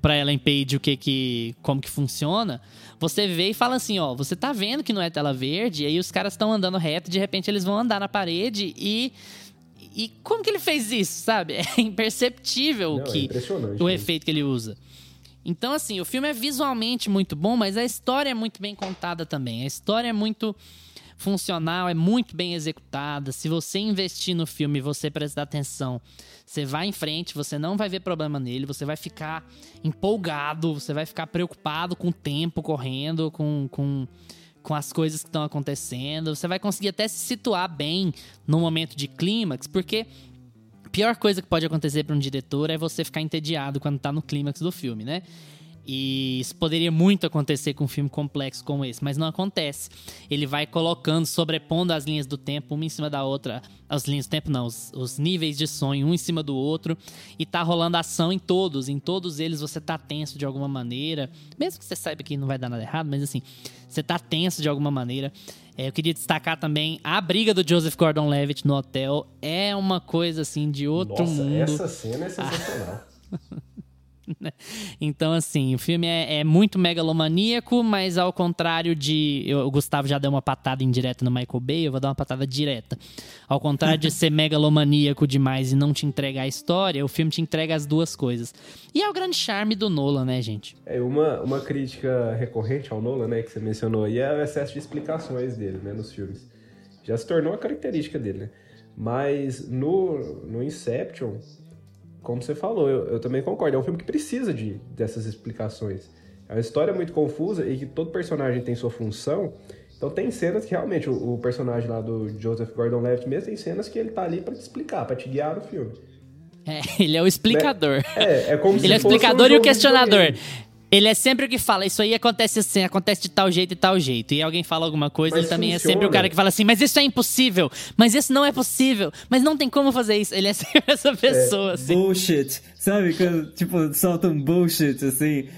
para Ellen Page o que que como que funciona, você vê e fala assim, ó, você tá vendo que não é tela verde, e aí os caras estão andando reto, de repente eles vão andar na parede e e como que ele fez isso, sabe? É imperceptível não, que é o né? efeito que ele usa. Então, assim, o filme é visualmente muito bom, mas a história é muito bem contada também. A história é muito funcional, é muito bem executada. Se você investir no filme e você prestar atenção, você vai em frente, você não vai ver problema nele, você vai ficar empolgado, você vai ficar preocupado com o tempo correndo, com, com, com as coisas que estão acontecendo. Você vai conseguir até se situar bem no momento de clímax, porque a pior coisa que pode acontecer para um diretor é você ficar entediado quando tá no clímax do filme, né? E isso poderia muito acontecer com um filme complexo como esse, mas não acontece. Ele vai colocando, sobrepondo as linhas do tempo, uma em cima da outra. As linhas do tempo, não, os, os níveis de sonho, um em cima do outro. E tá rolando ação em todos. Em todos eles você tá tenso de alguma maneira. Mesmo que você saiba que não vai dar nada errado, mas assim, você tá tenso de alguma maneira. É, eu queria destacar também a briga do Joseph Gordon-Levitt no hotel. É uma coisa assim de outro Nossa, mundo. Essa cena é sensacional. Né? Então, assim, o filme é, é, muito megalomaníaco, mas ao contrário de. Eu, o Gustavo já deu uma patada indireta no Michael Bay, eu vou dar uma patada direta. Ao contrário de ser megalomaníaco demais e não te entregar a história, o filme te entrega as duas coisas. E é o grande charme do Nolan, né, gente? É, uma, uma crítica recorrente ao Nolan, né, que você mencionou aí, é o excesso de explicações dele, né, nos filmes. Já se tornou uma característica dele, né? Mas no, no Inception, como você falou, eu, eu, também concordo. É um filme que precisa de, dessas explicações. É uma história muito confusa e que todo personagem tem sua função. Então tem cenas que realmente o, o personagem lá do Joseph Gordon-Levitt mesmo tem cenas que ele tá ali para te explicar, para te guiar no filme. É, ele é o explicador. É, é como Ele é o explicador um e o questionador. Ele é sempre o que fala, isso aí acontece assim, acontece de tal jeito e tal jeito. E alguém fala alguma coisa, mas ele também funciona. é sempre o cara que fala assim, mas isso é impossível, mas isso não é possível, mas não tem como fazer isso. Ele é sempre essa pessoa, é, assim. Bullshit. Sabe, quando, tipo, solta um bullshit, assim.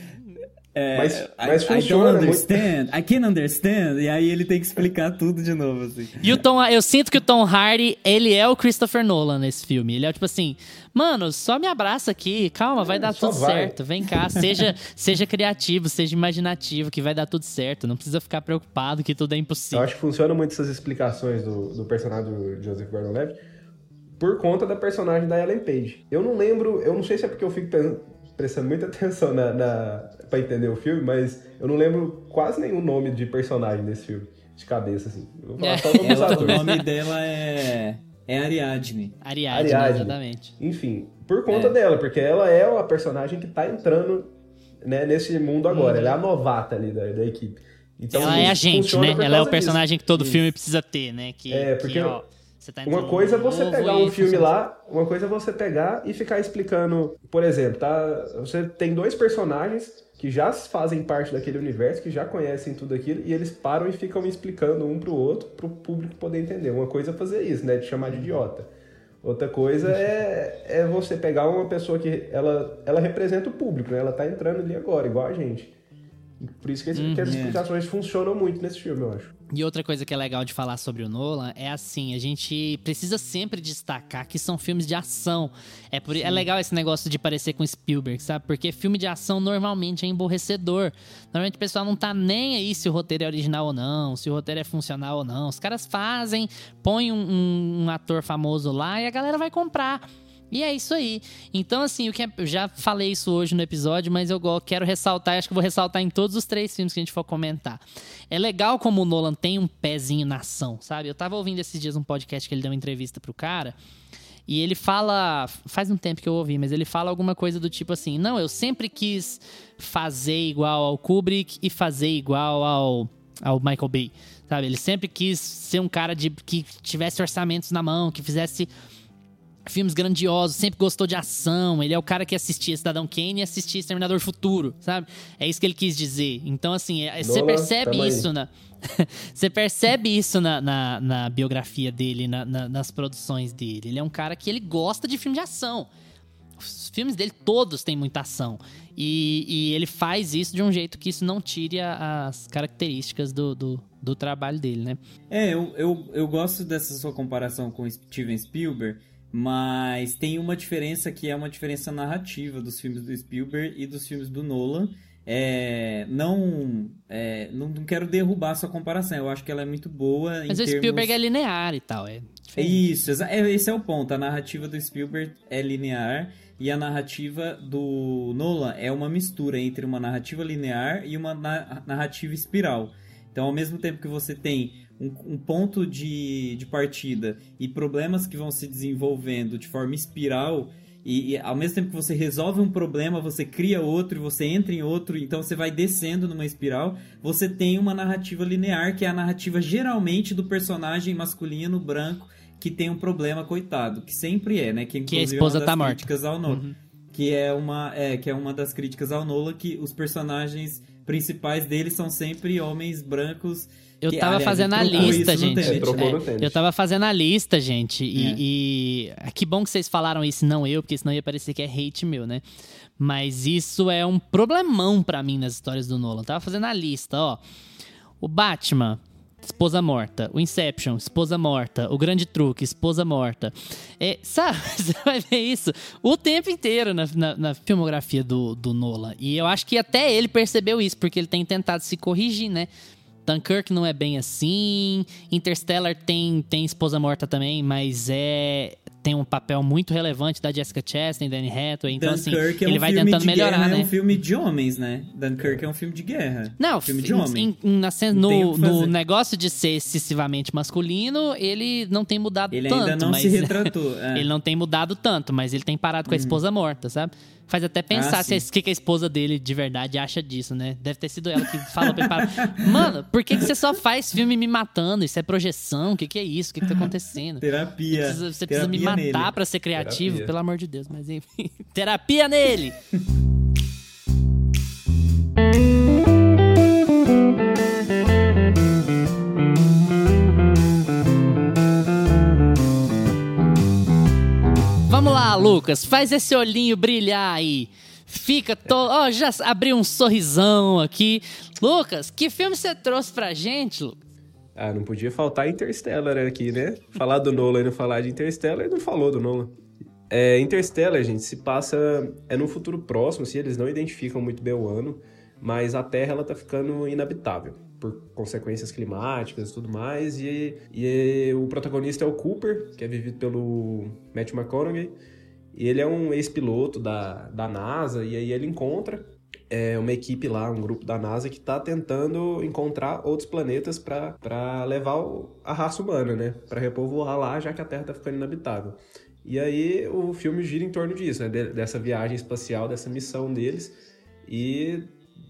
É, mas, mas I, funciona I don't understand, muito... I can understand, e aí ele tem que explicar tudo de novo, assim. E o Tom, eu sinto que o Tom Hardy, ele é o Christopher Nolan nesse filme. Ele é tipo assim, mano, só me abraça aqui, calma, vai é, dar tudo vai. certo. Vem cá, seja, seja criativo, seja imaginativo, que vai dar tudo certo. Não precisa ficar preocupado que tudo é impossível. Eu acho que funciona muito essas explicações do, do personagem do Joseph Gordon-Levitt por conta da personagem da Ellen Page. Eu não lembro, eu não sei se é porque eu fico pensando prestando muita atenção na, na para entender o filme, mas eu não lembro quase nenhum nome de personagem desse filme, de cabeça, assim. vou falar é. só o Ela, O nome dela é. É Ariadne. Ariadne, Ariadne. exatamente. Enfim, por conta é. dela, porque ela é a personagem que tá entrando né, nesse mundo agora. Uhum. Ela é a novata ali da, da equipe. Então, ela é a gente, né? Ela é o personagem disso. que todo Isso. filme precisa ter, né? Que, é, porque que, ó, Tá uma coisa é você pegar um filme lá, uma coisa é você pegar e ficar explicando, por exemplo, tá? Você tem dois personagens que já fazem parte daquele universo, que já conhecem tudo aquilo, e eles param e ficam explicando um pro outro, pro público poder entender. Uma coisa é fazer isso, né? De chamar de idiota. Outra coisa é, é você pegar uma pessoa que ela, ela representa o público, né? Ela tá entrando ali agora, igual a gente. Por isso que, esse, uhum. que as explicações funcionam muito nesse filme, eu acho. E outra coisa que é legal de falar sobre o Nolan é assim, a gente precisa sempre destacar que são filmes de ação. É, por, é legal esse negócio de parecer com Spielberg, sabe? Porque filme de ação normalmente é emborrecedor. Normalmente o pessoal não tá nem aí se o roteiro é original ou não, se o roteiro é funcional ou não. Os caras fazem, põem um, um, um ator famoso lá e a galera vai comprar. E é isso aí. Então, assim, o que é, eu já falei isso hoje no episódio, mas eu quero ressaltar, acho que vou ressaltar em todos os três filmes que a gente for comentar. É legal como o Nolan tem um pezinho na ação, sabe? Eu tava ouvindo esses dias um podcast que ele deu uma entrevista pro cara. E ele fala. Faz um tempo que eu ouvi, mas ele fala alguma coisa do tipo assim: Não, eu sempre quis fazer igual ao Kubrick e fazer igual ao, ao Michael Bay. Sabe? Ele sempre quis ser um cara de, que tivesse orçamentos na mão, que fizesse filmes grandiosos, sempre gostou de ação. Ele é o cara que assistia Cidadão Kane e assistia Exterminador Futuro, sabe? É isso que ele quis dizer. Então, assim, é- você Nola, percebe isso na. Você percebe isso na, na, na biografia dele, na- na- nas produções dele. Ele é um cara que ele gosta de filme de ação. Os filmes dele todos têm muita ação. E, e ele faz isso de um jeito que isso não tire a- as características do, do, do trabalho dele, né? É, eu, eu, eu gosto dessa sua comparação com Steven Spielberg, mas tem uma diferença que é uma diferença narrativa dos filmes do Spielberg e dos filmes do Nolan. É, não, é, não, não quero derrubar sua comparação, eu acho que ela é muito boa Mas o termos... Spielberg é linear e tal. É diferente. Isso, é, esse é o ponto. A narrativa do Spielberg é linear e a narrativa do Nolan é uma mistura entre uma narrativa linear e uma na- narrativa espiral. Então, ao mesmo tempo que você tem um, um ponto de, de partida e problemas que vão se desenvolvendo de forma espiral, e, e ao mesmo tempo que você resolve um problema, você cria outro, e você entra em outro, então você vai descendo numa espiral, você tem uma narrativa linear, que é a narrativa geralmente do personagem masculino branco que tem um problema, coitado, que sempre é, né? Que, Que a esposa é uma das tá morta. críticas ao Nolan. Que é uma é, que é uma das críticas ao Nolan que os personagens principais dele são sempre homens brancos. Eu que, tava aliás, fazendo a lista, gente. No Tenet. Eu tava fazendo a lista, gente. E, É. e- é que bom que vocês falaram isso, não eu, porque senão ia parecer que é hate meu, né? Mas isso é um problemão pra mim nas histórias do Nolan. Tava fazendo a lista, ó. O Batman, esposa morta. O Inception, esposa morta. O Grande Truque, esposa morta. É, sabe, você vai ver isso o tempo inteiro na, na- na filmografia do, do Nolan. E eu acho que até ele percebeu isso, porque ele tem tentado se corrigir, né? Dunkirk não é bem assim. Interstellar tem, tem esposa morta também, mas é tem um papel muito relevante da Jessica Chastain, Danny Hathaway. Então, assim, Dunkirk é um ele vai tentando melhorar, guerra, né? É um filme de homens, né? Dunkirk é um filme de guerra. Não, filme de em- homem. em- na no, no negócio de ser excessivamente masculino, ele não tem mudado Ele tanto. ainda não mas se retratou. é. ele não tem mudado tanto, mas ele tem parado com a esposa morta, sabe? Faz até pensar Ah, se o que, que a esposa dele de verdade acha disso, né? Deve ter sido ela que falou pra ele. Mano, por que, que você só faz filme me matando? Isso é projeção? O que, que é isso? O que, que tá acontecendo? Terapia. Você precisa, você precisa me Terapia matar nele. pra ser criativo, Terapia. pelo amor de Deus. Mas enfim, terapia nele! Vamos lá, Lucas, faz esse olhinho brilhar aí. Fica todo. Ó, já abriu um sorrisão aqui. Lucas, que filme você trouxe pra gente, Lucas? Ah, não podia faltar Interstellar aqui, né? Falar do Nolan e não falar de Interstellar, não falou do Nolan. É, Interstellar, gente, se passa... É num futuro próximo, assim, eles não identificam muito bem o ano, mas a Terra, ela tá ficando inabitável por consequências climáticas e tudo mais, e, e o protagonista é o Cooper, que é vivido pelo Matt McConaughey, e ele é um ex-piloto da, da NASA, e aí ele encontra é, uma equipe lá, um grupo da NASA que está tentando encontrar outros planetas para levar o- a raça humana, né? Para repovoar lá, já que a Terra está ficando inabitável. E aí o filme gira em torno disso, né? De- dessa viagem espacial, dessa missão deles e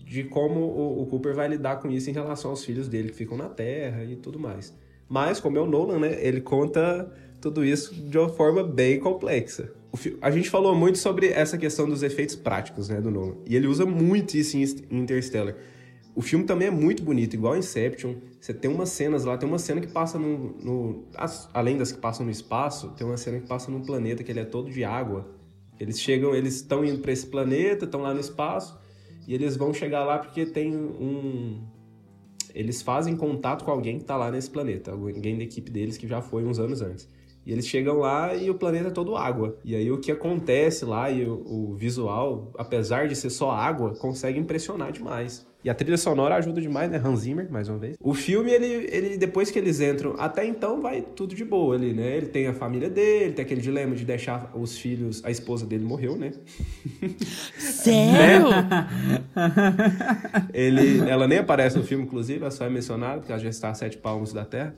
de como o, o Cooper vai lidar com isso em relação aos filhos dele que ficam na Terra e tudo mais. Mas, como é o Nolan, né? Ele conta tudo isso de uma forma bem complexa. A gente falou muito sobre essa questão dos efeitos práticos, né, do Nolan. E ele usa muito isso em Interstellar. O filme também é muito bonito, igual Inception. Você tem umas cenas lá, tem uma cena que passa no. no- além das que passam no espaço, tem uma cena que passa num planeta que ele é todo de água. Eles chegam, eles estão indo para esse planeta, estão lá no espaço, e eles vão chegar lá porque tem um. Eles fazem contato com alguém que tá lá nesse planeta, alguém da equipe deles que já foi uns anos antes. E eles chegam lá e o planeta é todo água. E aí o que acontece lá e o, o visual, apesar de ser só água, consegue impressionar demais. E a trilha sonora ajuda demais, né? Hans Zimmer, mais uma vez. O filme, ele, ele depois que eles entram, até então vai tudo de boa ali, né? Ele tem a família dele, tem aquele dilema de deixar os filhos. A esposa dele morreu, né? Sério? Ele, ela nem aparece no filme, inclusive, ela só é mencionada, porque ela já está a sete palmos da Terra.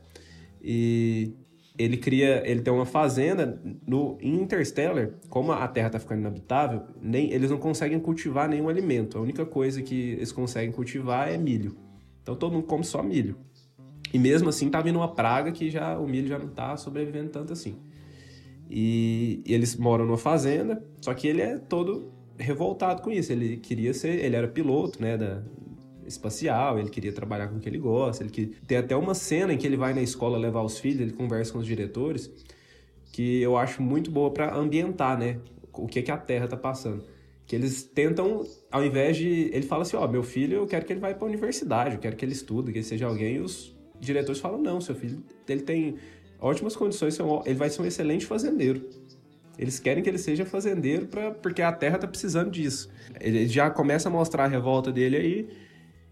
E ele cria, ele tem uma fazenda no em Interstellar, como a Terra está ficando inabitável, nem eles não conseguem cultivar nenhum alimento. A única coisa que eles conseguem cultivar é milho. Então todo mundo come só milho. E mesmo assim tá vindo uma praga que já o milho já não tá sobrevivendo tanto assim. E, e eles moram numa fazenda, só que ele é todo revoltado com isso. Ele queria ser, ele era piloto, né, da espacial, ele queria trabalhar com o que ele gosta. Ele que tem até uma cena em que ele vai na escola levar os filhos, ele conversa com os diretores, que eu acho muito boa para ambientar, né, o que que a Terra tá passando. Que eles tentam, ao invés de. Ele fala assim: Ó, oh, meu filho, eu quero que ele vá para a universidade, eu quero que ele estude, que ele seja alguém. E os diretores falam: Não, seu filho, ele tem ótimas condições, ele vai ser um excelente fazendeiro. Eles querem que ele seja fazendeiro pra, porque a terra tá precisando disso. Ele já começa a mostrar a revolta dele aí.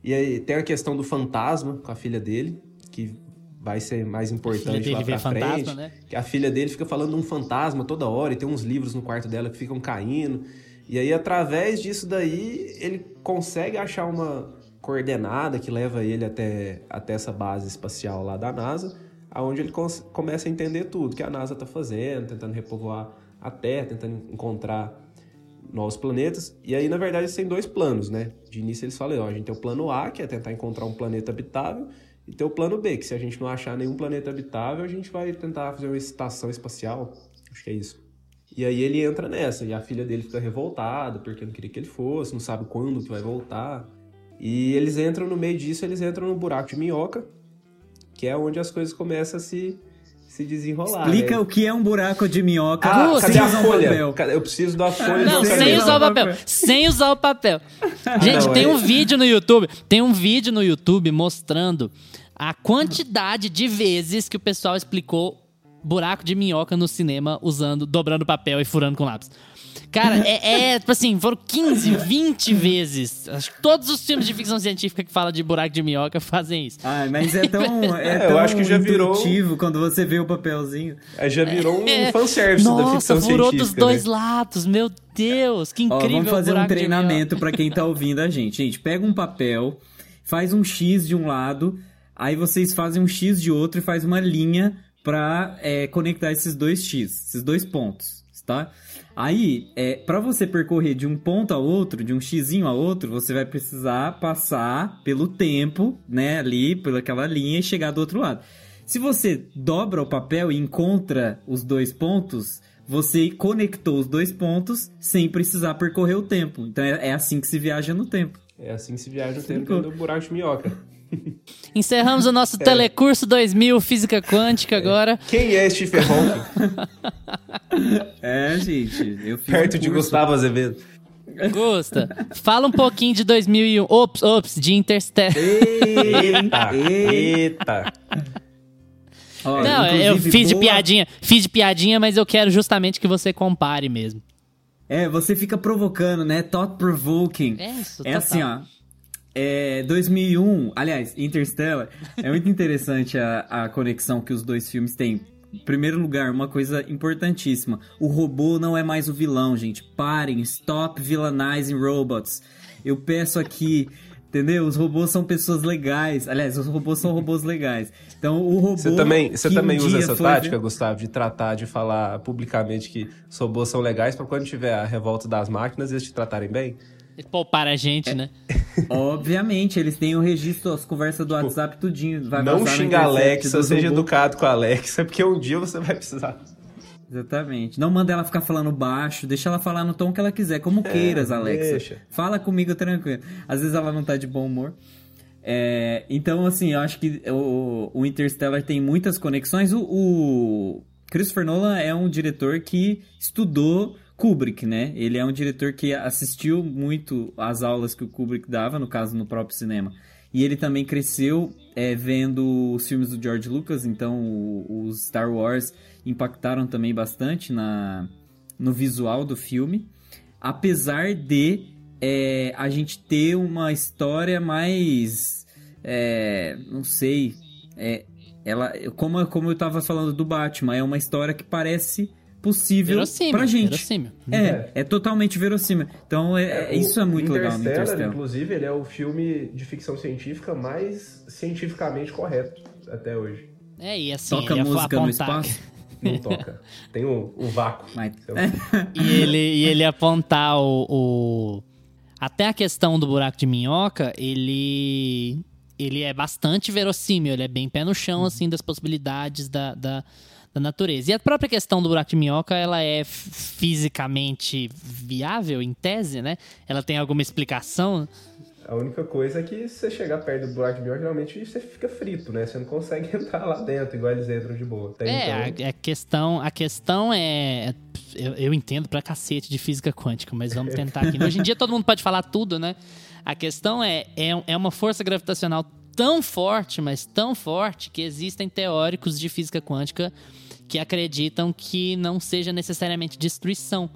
E aí tem a questão do fantasma com a filha dele, que vai ser mais importante lá pra frente. Fantasma, né? Que a filha dele fica falando de um fantasma toda hora e tem uns livros no quarto dela que ficam caindo. E aí, através disso daí, ele consegue achar uma coordenada que leva ele até, até essa base espacial lá da NASA, aonde ele começa a entender tudo que a NASA está fazendo, tentando repovoar a Terra, tentando encontrar novos planetas. E aí, na verdade, eles têm dois planos, né? De início eles falam, ó, a gente tem o plano A, que é tentar encontrar um planeta habitável, e tem o plano B, que se a gente não achar nenhum planeta habitável, a gente vai tentar fazer uma estação espacial. Acho que é isso. E aí ele entra nessa, e a filha dele fica revoltada, porque não queria que ele fosse, não sabe quando que vai voltar. E eles entram no meio disso, eles entram no buraco de minhoca, que é onde as coisas começam a se, se desenrolar. Explica né? o que é um buraco de minhoca. Ah, cadê a folha? Eu preciso da folha. Não, sem usar o papel. Sem usar o papel. Gente, não, tem é... um vídeo no YouTube, tem um vídeo no YouTube mostrando a quantidade de vezes que o pessoal explicou buraco de minhoca no cinema usando, dobrando papel e furando com lápis. Cara, é, é, tipo assim, foram 15, 20 vezes. Acho que todos os filmes de ficção científica que falam de buraco de minhoca fazem isso. Ah, mas é tão, é, é tão eu acho que já virou quando você vê o papelzinho. É, já virou um é, fanservice Nossa, da ficção científica. Nossa, furou dos dois né? lados, meu Deus, que incrível. Ó, vamos fazer um treinamento para quem tá ouvindo a gente. Gente, pega um papel, faz um X de um lado, aí vocês fazem um X de outro e faz uma linha para é, conectar esses dois X, esses dois pontos, tá? Aí, é, para você percorrer de um ponto a outro, de um xizinho a outro, você vai precisar passar pelo tempo, né, ali, pelaquela linha e chegar do outro lado. Se você dobra o papel e encontra os dois pontos, você conectou os dois pontos sem precisar percorrer o tempo. Então é, é assim que se viaja no tempo. É assim que se viaja no tempo do buraco de minhoca. Encerramos o nosso é. Telecurso 2000 Física Quântica é. agora. Quem é Stephen Hawking? é, gente. Eu Perto um de Gustavo Azevedo. Gusta, fala um pouquinho de 2001. Ops, ops, de Interstellar. Eita, eita. Não, eu fiz boa... de piadinha, fiz de piadinha, mas eu quero justamente que você compare mesmo. É, você fica provocando, né? Thought provoking. É isso, É total. assim, ó. É, 2001, aliás, Interstellar, é muito interessante a, a conexão que os dois filmes têm. Em primeiro lugar, uma coisa importantíssima: o robô não é mais o vilão, gente. Parem, stop villainizing robots. Eu peço aqui, entendeu? Os robôs são pessoas legais. Aliás, os robôs são robôs legais. Então, o robô. Você também, você também um usa essa tática, Gustavo, de tratar, de falar publicamente que os robôs são legais para quando tiver a revolta das máquinas eles te tratarem bem? Poupar a gente, é, né? Obviamente, eles têm o registro, as conversas do tipo, WhatsApp, tudinho. Vai não xinga a Alexa, seja robô. educado com a Alexa, porque um dia você vai precisar. Exatamente. Não manda ela ficar falando baixo, deixa ela falar no tom que ela quiser, como é, queiras, Alexa. Deixa. Fala comigo tranquilo. Às vezes ela não tá de bom humor. É, então, assim, eu acho que o, o Interstellar tem muitas conexões. O, o Christopher Nolan é um diretor que estudou Kubrick, né? Ele é um diretor que assistiu muito às aulas que o Kubrick dava, no caso, no próprio cinema. E ele também cresceu é, vendo os filmes do George Lucas, então os Star Wars impactaram também bastante na, no visual do filme. Apesar de é, a gente ter uma história mais. É, não sei. É, ela, como, como eu estava falando do Batman, é uma história que parece possível verossímil, pra gente. Verossímil. É, é totalmente verossímil. Então, é, é isso é muito legal no Interstellar. Inclusive, ele é o filme de ficção científica mais cientificamente correto até hoje. É, e assim, Toca música no espaço? Não toca. Tem o, o vácuo. Mas... E, ele, e ele apontar o, o... Até a questão do buraco de minhoca, ele... Ele é bastante verossímil, ele é bem pé no chão, assim, das possibilidades da, da da natureza. E a própria questão do buraco de minhoca, ela é fisicamente viável, em tese, né? Ela tem alguma explicação? A única coisa é que se você chegar perto do buraco de minhoca, geralmente você fica frito, né? Você não consegue entrar lá dentro, igual eles entram de boa. Até É, então, a, a questão, a questão é. Eu, eu entendo pra cacete de física quântica, mas vamos tentar aqui. Hoje em dia todo mundo pode falar tudo, né? A questão é, é, é uma força gravitacional tão forte, mas tão forte, que existem teóricos de física quântica que acreditam que não seja necessariamente destruição.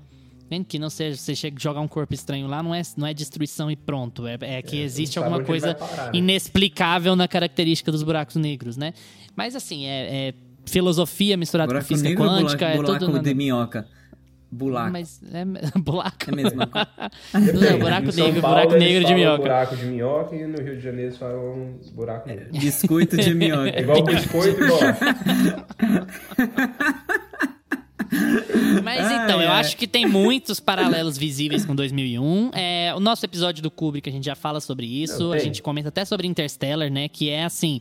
Entende? Que não seja, você chega a jogar um corpo estranho lá, não é, não é destruição e pronto. É, é que existe sabe alguma coisa parar, né? inexplicável na característica dos buracos negros, né? Mas assim, é, é filosofia misturada com física negro quântica, buraco, é buraco tudo... na- de minhoca? Bulaco. Mas é buraco. É a mesma coisa. Não, buraco Em São negro, Paulo, buraco eles negro de minhoca. buraco de minhoca e no Rio de Janeiro eles falam buraco É. negro. Biscoito de minhoca. Igual biscoito, igual. Mas Ai, então, eu ai. acho que tem muitos paralelos visíveis com 2001. É, o nosso episódio do Kubrick, a gente já fala sobre isso. Não, a gente comenta até sobre Interstellar, né? Que é assim,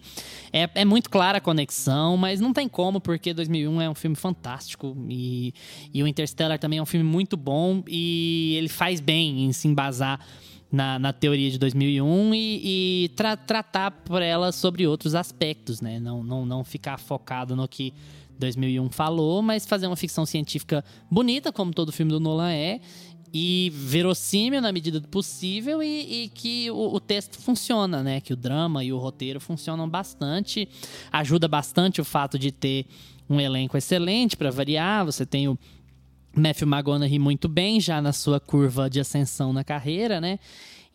é, é muito clara a conexão, mas não tem como, porque 2001 é um filme fantástico. E, e o Interstellar também é um filme muito bom. E ele faz bem em se embasar na, na teoria de 2001 e, e tra- tratar por ela sobre outros aspectos, né? Não, não, não ficar focado no que 2001 falou, mas fazer uma ficção científica bonita, como todo filme do Nolan é, e verossímil na medida do possível e, e que o, o texto funciona, né? Que o drama e o roteiro funcionam bastante. Ajuda bastante o fato de ter um elenco excelente para variar. Você tem o Matthew McConaughey muito bem, já na sua curva de ascensão na carreira, né?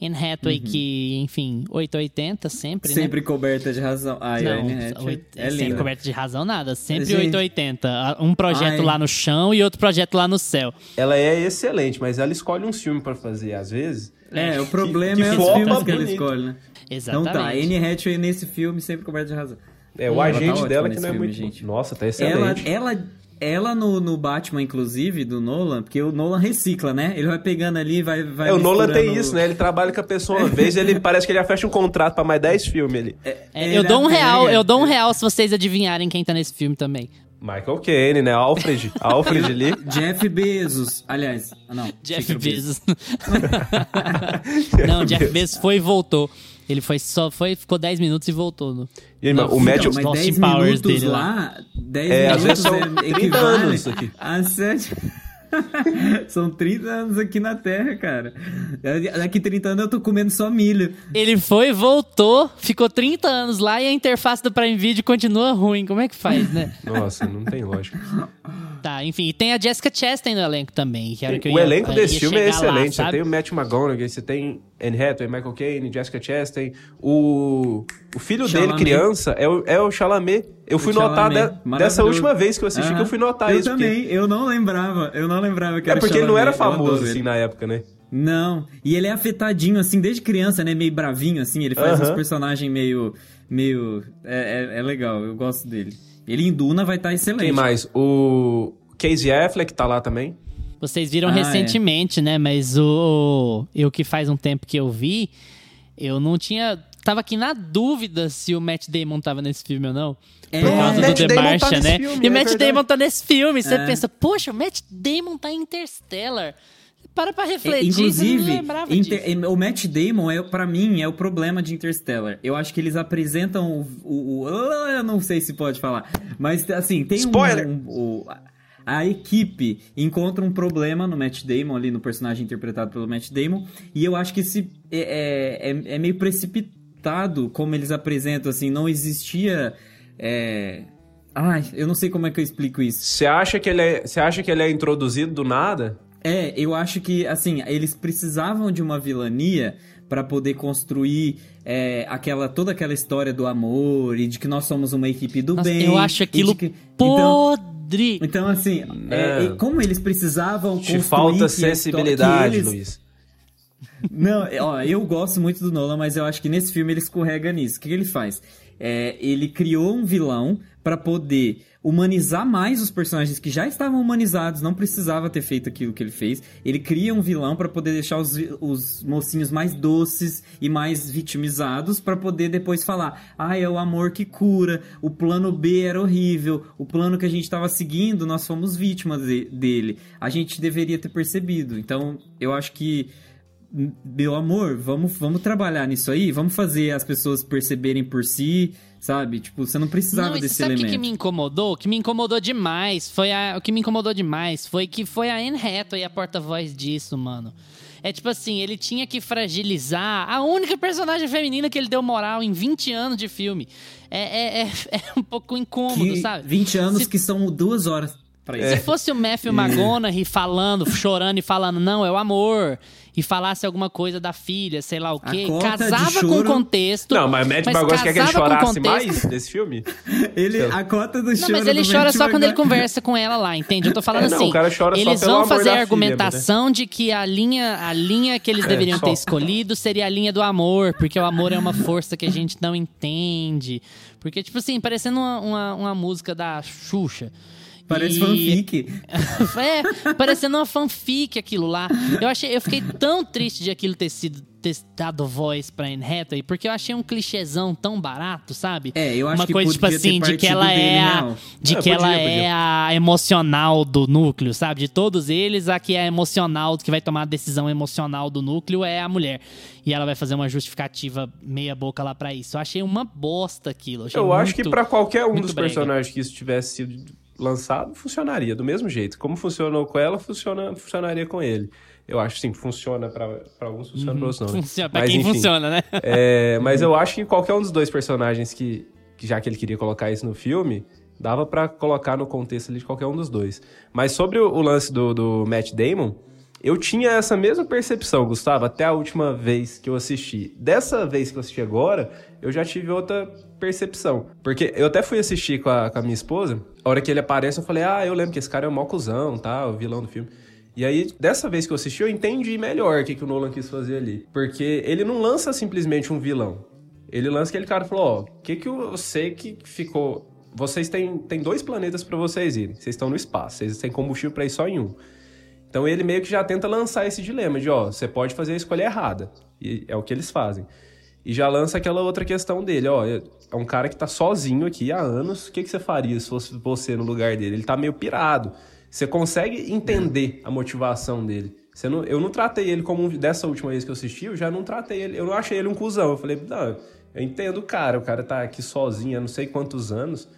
Anne Hathaway, que, enfim, 880 sempre, né? Sempre coberta de razão. Ai, Não, a Anne Hathaway é sempre linda. coberto de razão, nada. Sempre Gente. 880. Um projeto Ai. lá no chão e outro projeto lá no céu. Ela é excelente, mas ela escolhe um filme pra fazer, às vezes. É, o problema que é os filmes que ela escolhe, né? Exatamente. Então tá, Anne Hathaway nesse filme sempre coberta de razão. É, o tá agente ótima dela que não é filme, muito. gente. Nossa, tá excelente. ela, ela no, no Batman, inclusive, do Nolan, porque o Nolan recicla, né? Ele vai pegando ali, vai. vai É, o Nolan tem isso, né? Ele trabalha com a pessoa uma vez, ele parece que ele já fecha um contrato pra mais 10 filmes ali. É, Ele eu dou um real, eu dou um real se vocês adivinharem quem tá nesse filme também. Michael Caine, né? Alfred. Alfred ali. Jeff Bezos. Aliás, ah, não. Jeff Chico Bezos. Não, Jeff Bezos foi e voltou. Ele foi só foi, ficou 10 minutos e voltou. No... E aí, mano, o Matthew. Então, mas Austin 10 Powers minutos dele lá. lá, 10 É, minutos às vezes são é, 30 equivale anos aqui. a 7... São 30 anos aqui na Terra, cara. Daqui 30 anos eu tô comendo só milho. Ele foi, voltou, ficou 30 anos lá e a interface do Prime Video continua ruim. Como é que faz, né? Nossa, não tem lógica. Tá, enfim. E tem a Jessica Chastain no elenco também. Que era o que eu o ia- elenco desse filme é chegar lá, excelente. você tem o Matthew McConaughey, você tem Anne Hathaway, Michael Caine, Jessica Chastain. O, o filho dele, Chalamet. criança, é o, é o Chalamet. Eu fui O notar Chalamet, de- dessa última vez que eu assisti, que eu fui notar eu isso. porque- também, eu não lembrava. Eu não lembrava que É era porque ele não era Chalamet, eu famoso, assim, ele. na época, né? Não, e ele é afetadinho, assim, desde criança, né? Meio bravinho, assim. Ele faz Aham. uns personagens meio. meio. É, é, é legal, eu gosto dele. Ele em Duna vai estar excelente. Quem mais? O Casey Affleck tá lá também. Vocês viram Ah, recentemente, né? Mas o eu que faz um tempo que eu vi, eu não tinha tava aqui na dúvida se o Matt Damon tava nesse filme ou não. É, Por causa do The Damon tá Martian, né? filme, e o é Matt verdade. Damon tá nesse filme. Você É. pensa, poxa, o Matt Damon tá em Interstellar. Para pra É, refletir, Inclusive, Inter- disso. o Matt Damon, é, para mim, é o problema de Interstellar. Eu acho que eles apresentam o. o- o- eu não sei se pode falar. Mas, assim, tem um- Spoiler! um. o- a equipe encontra um problema no Matt Damon, ali no personagem interpretado pelo Matt Damon, e eu acho que esse é, é, é meio precipitado como eles apresentam, assim, não existia. É... Ai, eu não sei como é que eu explico isso. Você acha que ele é, você acha que ele é introduzido do nada? É, eu acho que, assim, eles precisavam de uma vilania pra poder construir é, aquela toda aquela história do amor e de que nós somos uma equipe do Nossa, bem. eu acho aquilo que- então, podre. então, assim, é, como eles precisavam Te construir falta sensibilidade, que eles- Luiz. Não, ó, eu gosto muito do Nolan, mas eu acho que nesse filme ele escorrega nisso. O que, que ele faz? é, ele criou um vilão para poder humanizar mais os personagens que já estavam humanizados, não precisava ter feito aquilo que ele fez. Ele cria um vilão para poder deixar os, os mocinhos mais doces e mais vitimizados para poder depois falar: "Ah, é o amor que cura, o plano B era horrível, o plano que a gente estava seguindo, nós fomos vítimas de, dele. A gente deveria ter percebido". Então, eu acho que meu amor, vamos, vamos trabalhar nisso aí, vamos fazer as pessoas perceberem por si, sabe? Tipo, você não precisava não, desse sabe elemento. o que me incomodou? O que me incomodou demais foi a, o que me incomodou demais foi que foi a Anne Hathaway a porta-voz disso, mano. É tipo assim, ele tinha que fragilizar a única personagem feminina que ele deu moral em 20 anos de filme. É, é, é, é um pouco incômodo, que sabe? 20 anos Se- que são duas horas. Se fosse o Matthew McConaughey falando, chorando e falando, não, é o amor, e falasse alguma coisa da filha, sei lá o quê, casava com o contexto. Não, mas o Matt Bargosa quer que ele chorasse mais desse filme? Ele, a cota do Não, choro mas ele chora só quando ele conversa com ela lá, entende? Eu tô falando É, não, assim. o cara chora só eles pelo vão fazer a filha, argumentação de que a linha, a linha que eles É, deveriam só. ter escolhido seria a linha do amor, porque o amor é uma força que a gente não entende. Porque, tipo assim, parecendo uma, uma, uma música da Xuxa. Parece E- fanfic. é, parecendo uma fanfic aquilo lá. Eu achei, eu fiquei tão triste de aquilo ter sido ter dado voz pra Anne Hathaway, porque eu achei um clichêzão tão barato, sabe? É, eu acho Uma que coisa tipo podia assim, de que ela dele, é a, de É, que ela podia, é podia. a emocional do núcleo, sabe? De todos eles, a que é emocional, que vai tomar a decisão emocional do núcleo é a mulher. E ela vai fazer uma justificativa meia boca lá pra isso. Eu achei uma bosta aquilo. achei Eu acho que muito- pra qualquer um muito dos brega. personagens que isso tivesse sido lançado, funcionaria do mesmo jeito. Como funcionou com ela, funciona, funcionaria com ele. Eu acho sim, funciona pra alguns, funciona pra outros não. né? Funciona, pra Mas, quem enfim. funciona, né? É, mas eu acho que qualquer um dos dois personagens que, que já que ele queria colocar isso no filme, dava pra colocar no contexto ali de qualquer um dos dois. Mas sobre o, o lance do, do Matt Damon, eu tinha essa mesma percepção, Gustavo, até a última vez que eu assisti. Dessa vez que eu assisti agora, eu já tive outra percepção. Porque eu até fui assistir com a, com a minha esposa, a hora que ele aparece, eu falei, ah, eu lembro que esse cara é o mau cuzão, tá? O vilão do filme. E aí, dessa vez que eu assisti, eu entendi melhor o que, que o Nolan quis fazer ali. Porque ele não lança simplesmente um vilão. Ele lança aquele cara e falou, ó, o que que eu sei que ficou... Vocês têm, têm dois planetas pra vocês irem. Vocês estão no espaço. Vocês têm combustível pra ir só em um. Então ele meio que já tenta lançar esse dilema de, ó, você pode fazer a escolha errada. E é o que eles fazem. E já lança aquela outra questão dele, ó, é um cara que tá sozinho aqui há anos, o que, que você faria se fosse você no lugar dele? Ele tá meio pirado. Você consegue entender a motivação dele. Você não, eu não tratei ele como, dessa última vez que eu assisti, eu já não tratei ele, eu não achei ele um cuzão. Eu falei, não, eu entendo o cara, o cara tá aqui sozinho há não sei quantos anos,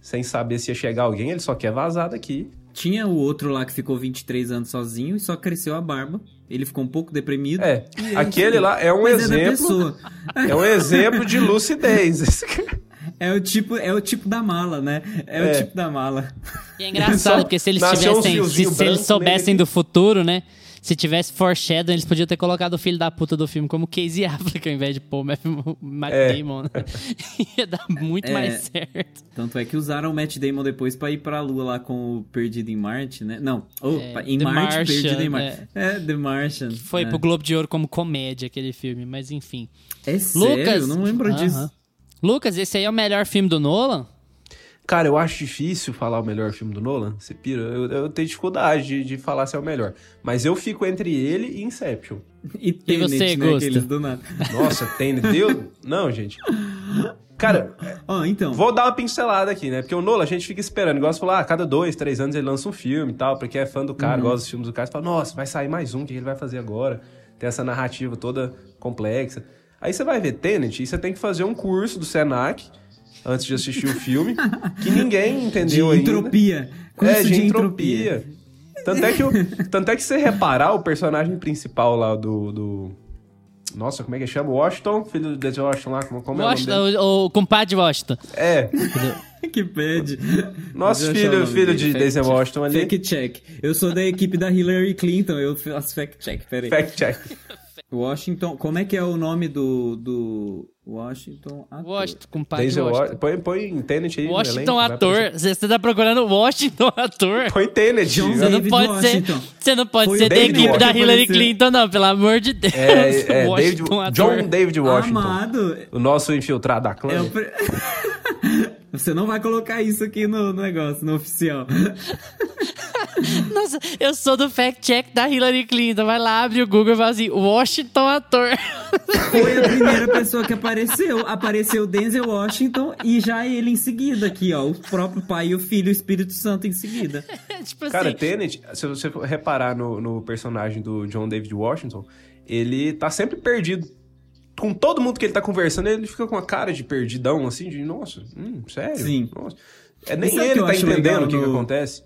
sem saber se ia chegar alguém, ele só quer vazar daqui. Tinha o outro lá que ficou 23 anos sozinho e só cresceu a barba. Ele ficou um pouco deprimido. É, aquele lá é um Mas é exemplo. pessoa. É um exemplo de lucidez. É o tipo, é o tipo da mala, né? É, É. o tipo da mala. E é engraçado, porque se eles tivessem. Se, fiozinhos se eles soubessem nele. do futuro, né? Se tivesse foreshadowing, eles podiam ter colocado o filho da puta do filme como Casey Affleck ao invés de pôr o Matt Matt É. Damon. né? Ia dar muito É. mais certo. Tanto é que usaram o Matt Damon depois pra ir pra lua lá com o Perdido em Marte, né? Não, oh, É, em The Marte, Martian, Perdido em Marte. É, The Martian. Foi é. pro Globo de Ouro como comédia aquele filme, mas enfim. É sério? Lucas. Não lembro Aham. disso. Lucas, esse aí é o melhor filme do Nolan? Cara, eu acho difícil falar o melhor filme do Nolan. Você pira? Eu, eu tenho dificuldade de, de falar se é o melhor. Mas eu fico entre ele e Inception. E, Tenet, você, né? Aqueles do nada. Nossa, tem. Deus. Não, gente. Cara, Ó, então. vou dar uma pincelada aqui, né? Porque o Nolan a gente fica esperando. Igual você falou, ah, a cada dois, três anos ele lança um filme e tal. Porque é fã do cara, gosta dos filmes do cara. Você fala, nossa, vai sair mais um, o que ele vai fazer agora? Tem essa narrativa toda complexa. Aí você vai ver Tenet e você tem que fazer um curso do Senac antes de assistir o filme, que ninguém De entendeu ainda. entropia. Curso É, de, de entropia. Tanto é, que o, tanto é que você reparar, o personagem principal lá do, do... Nossa, como é que chama? Washington? Filho do Denzel Washington lá, como, como é o nome Washington, dele? o, o compadre Washington. É, que pede. nosso eu filho, filho de Denzel Washington ali. Fact check. Eu sou da equipe da Hillary Clinton, eu faço fact check, peraí. Fact check. Washington. Como é que é o nome do. do Washington ator? Washington, com pai de Denzel Washington. Wa- põe, põe em Tenet aí. no Washington ator. Você tá procurando Washington ator. Põe Tenet. John Você não pode Washington. ser, você não pode Foi ser da equipe da Washington Hillary apareceu. Clinton, não, pelo amor de Deus. É, é David. John David Washington. Amado. O nosso infiltrado da clã. É pre- Você não vai colocar isso aqui no negócio, no oficial. Nossa, eu sou do fact-check da Hillary Clinton. Vai lá, abre o Google e fala assim, Washington ator. Foi a primeira pessoa que apareceu. Apareceu Denzel Washington e já ele em seguida aqui, ó. O próprio pai e o filho, o Espírito Santo em seguida. tipo Cara, assim, Tenet, se você for reparar no, no personagem do John David Washington, ele tá sempre perdido. Com todo mundo que ele tá conversando, ele fica com a cara de perdidão, assim, de nossa, hum, sério? Sim. Nossa. É, nem que ele tá entendendo o que, que no- acontece.